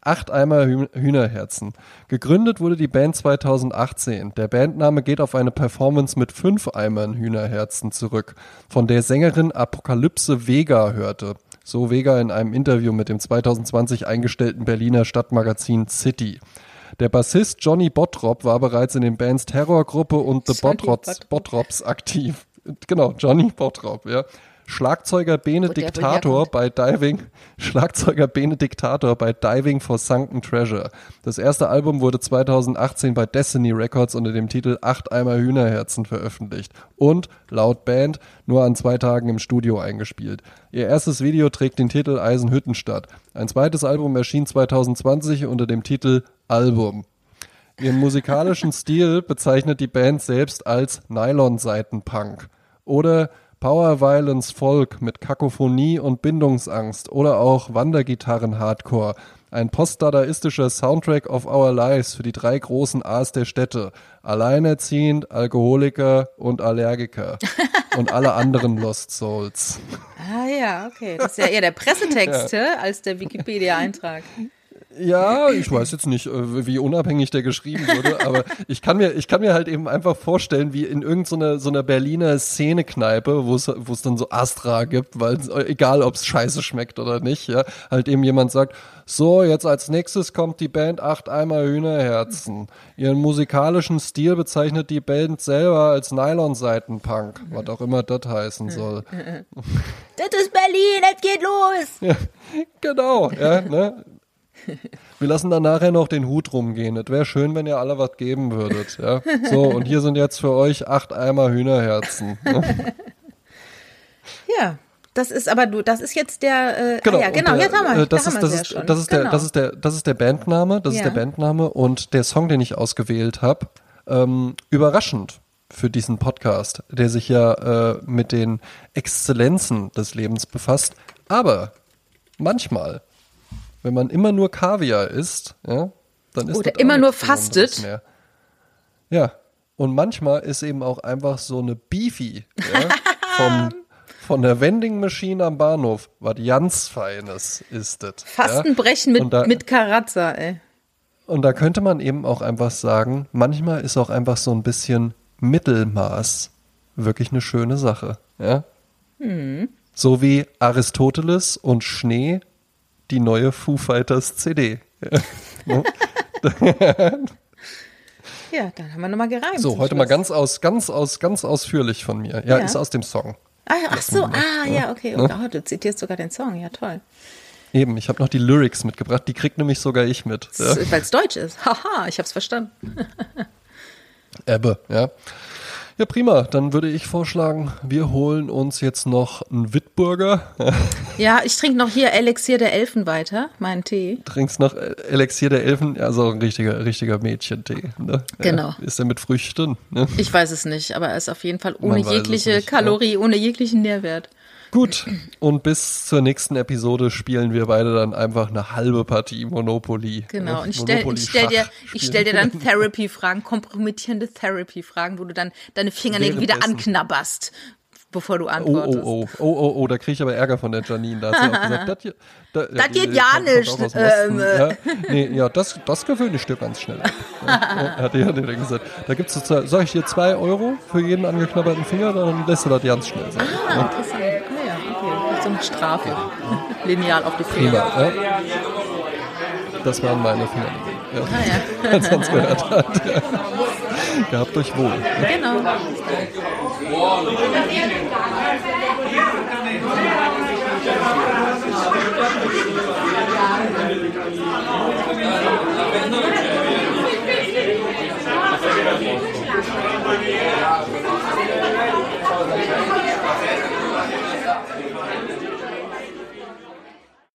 Acht Eimer Hühnerherzen. Gegründet wurde die Band 2018. Der Bandname geht auf eine Performance mit fünf Eimern Hühnerherzen zurück, von der Sängerin Apokalypse Vega hörte. So Vega in einem Interview mit dem 2020 eingestellten Berliner Stadtmagazin City. Der Bassist Johnny Bottrop war bereits in den Bands Terrorgruppe und The Bottrops, Bottrops aktiv. Genau, Johnny Bottrop, ja. Schlagzeuger Bene Wo Diktator bei Diving, Schlagzeuger Bene Diktator bei Diving for Sunken Treasure. Das erste Album wurde 2018 bei Destiny Records unter dem Titel Acht Eimer Hühnerherzen veröffentlicht und, laut Band, nur an zwei Tagen im Studio eingespielt. Ihr erstes Video trägt den Titel Eisenhüttenstadt. Ein zweites Album erschien 2020 unter dem Titel Album. Ihren musikalischen Stil bezeichnet die Band selbst als Nylon-Seiten-Punk oder Power Violence Folk mit Kakophonie und Bindungsangst oder auch Wandergitarren-Hardcore. Ein postdadaistischer Soundtrack of Our Lives für die drei großen A's der Städte. Alleinerziehend, Alkoholiker und Allergiker. und alle anderen Lost Souls. Ah ja, okay. Das ist ja eher der Pressetext hä, als der Wikipedia-Eintrag. Ja, ich weiß jetzt nicht, äh, wie unabhängig der geschrieben wurde, aber ich kann mir, ich kann mir halt eben einfach vorstellen, wie in irgendeiner so einer Berliner Szenekneipe, wo es, wo es dann so Astra gibt, weil egal ob es scheiße schmeckt oder nicht, ja, halt eben jemand sagt, so, jetzt als nächstes kommt die Band Acht Eimer Hühnerherzen. Ihren musikalischen Stil bezeichnet die Band selber als Nylon-Seitenpunk, was auch immer das heißen soll. Das ist Berlin, es geht los! Genau, ja, ne? Wir lassen dann nachher noch den Hut rumgehen. Es wäre schön, wenn ihr alle was geben würdet. Ja? So, und hier sind jetzt für euch acht Eimer Hühnerherzen. Ne? Ja. Das ist aber du, das ist jetzt der, äh, Genau, ah ja, genau, der, jetzt haben wir, äh, das da ist, haben das ja ist, das ist genau. der, das ist der, das ist der Bandname, das ist Ja. der Bandname und der Song, den ich ausgewählt habe, ähm, überraschend für diesen Podcast, der sich ja äh, mit den Exzellenzen des Lebens befasst. Aber manchmal, wenn man immer nur Kaviar isst, ja, dann ist Oder immer nur fastet. Ja, und manchmal ist eben auch einfach so eine Beefy ja, vom, von der Vending Machine am Bahnhof, was ganz Feines ist das. Fastenbrechen ja? mit, da, mit Karazza, ey. Und da könnte man eben auch einfach sagen, manchmal ist auch einfach so ein bisschen Mittelmaß wirklich eine schöne Sache. Ja? Hm. So wie Aristoteles und Schnee die neue Foo Fighters CD. Ja. Ja, dann haben wir nochmal gereimt. So, heute mal ganz aus, ganz aus, ganz ausführlich von mir. Ja, Ja. ist aus dem Song. Ah, ja, ach so, ah, ja, okay. Ne? Oh, du zitierst sogar den Song, ja toll. Eben, ich habe noch die Lyrics mitgebracht, die kriegt nämlich sogar ich mit. Weil es Deutsch ist. Haha, ich hab's verstanden. Ebbe, ja. Ja, prima. Dann würde ich vorschlagen, wir holen uns jetzt noch einen Wittburger. Ja, ich trinke noch hier Elixier der Elfen weiter, meinen Tee. Trinkst noch Elixier der Elfen, also ein richtiger, richtiger Mädchentee. Ne? Genau. Ja, ist der mit Früchten? Ne? Ich weiß es nicht, aber er ist auf jeden Fall ohne Man jegliche nicht, Kalorie, ohne jeglichen Nährwert. Gut. Und bis zur nächsten Episode spielen wir beide dann einfach eine halbe Partie Monopoly. Genau. Ja, Und ich stell, Monopoly ich stell dir, ich stell dir dann Therapy-Fragen, kompromittierende Therapy-Fragen, wo du dann deine Fingernägel wieder anknabberst, bevor du Oh, antwortest. oh, oh, oh, oh, oh, da kriege ich aber Ärger von der Janine. Da hat gesagt, das, hier- da, Das die- geht die ja nicht, ähm, äh. ja, nee, ja, das, das gewöhne ich dir ganz schnell ab. Ja, hat die Janine dann gesagt. Da so, zwei- sag ich dir zwei Euro für jeden angeknabberten Finger, dann lässt du das ganz schnell sein. Ah, interessant. Ja, eine Strafe. Lineal auf die Finger. Prima, ja. Das waren meine. Ja. Ah ja. Als man es gehört hat. Ja. Gehabt euch wohl. Genau.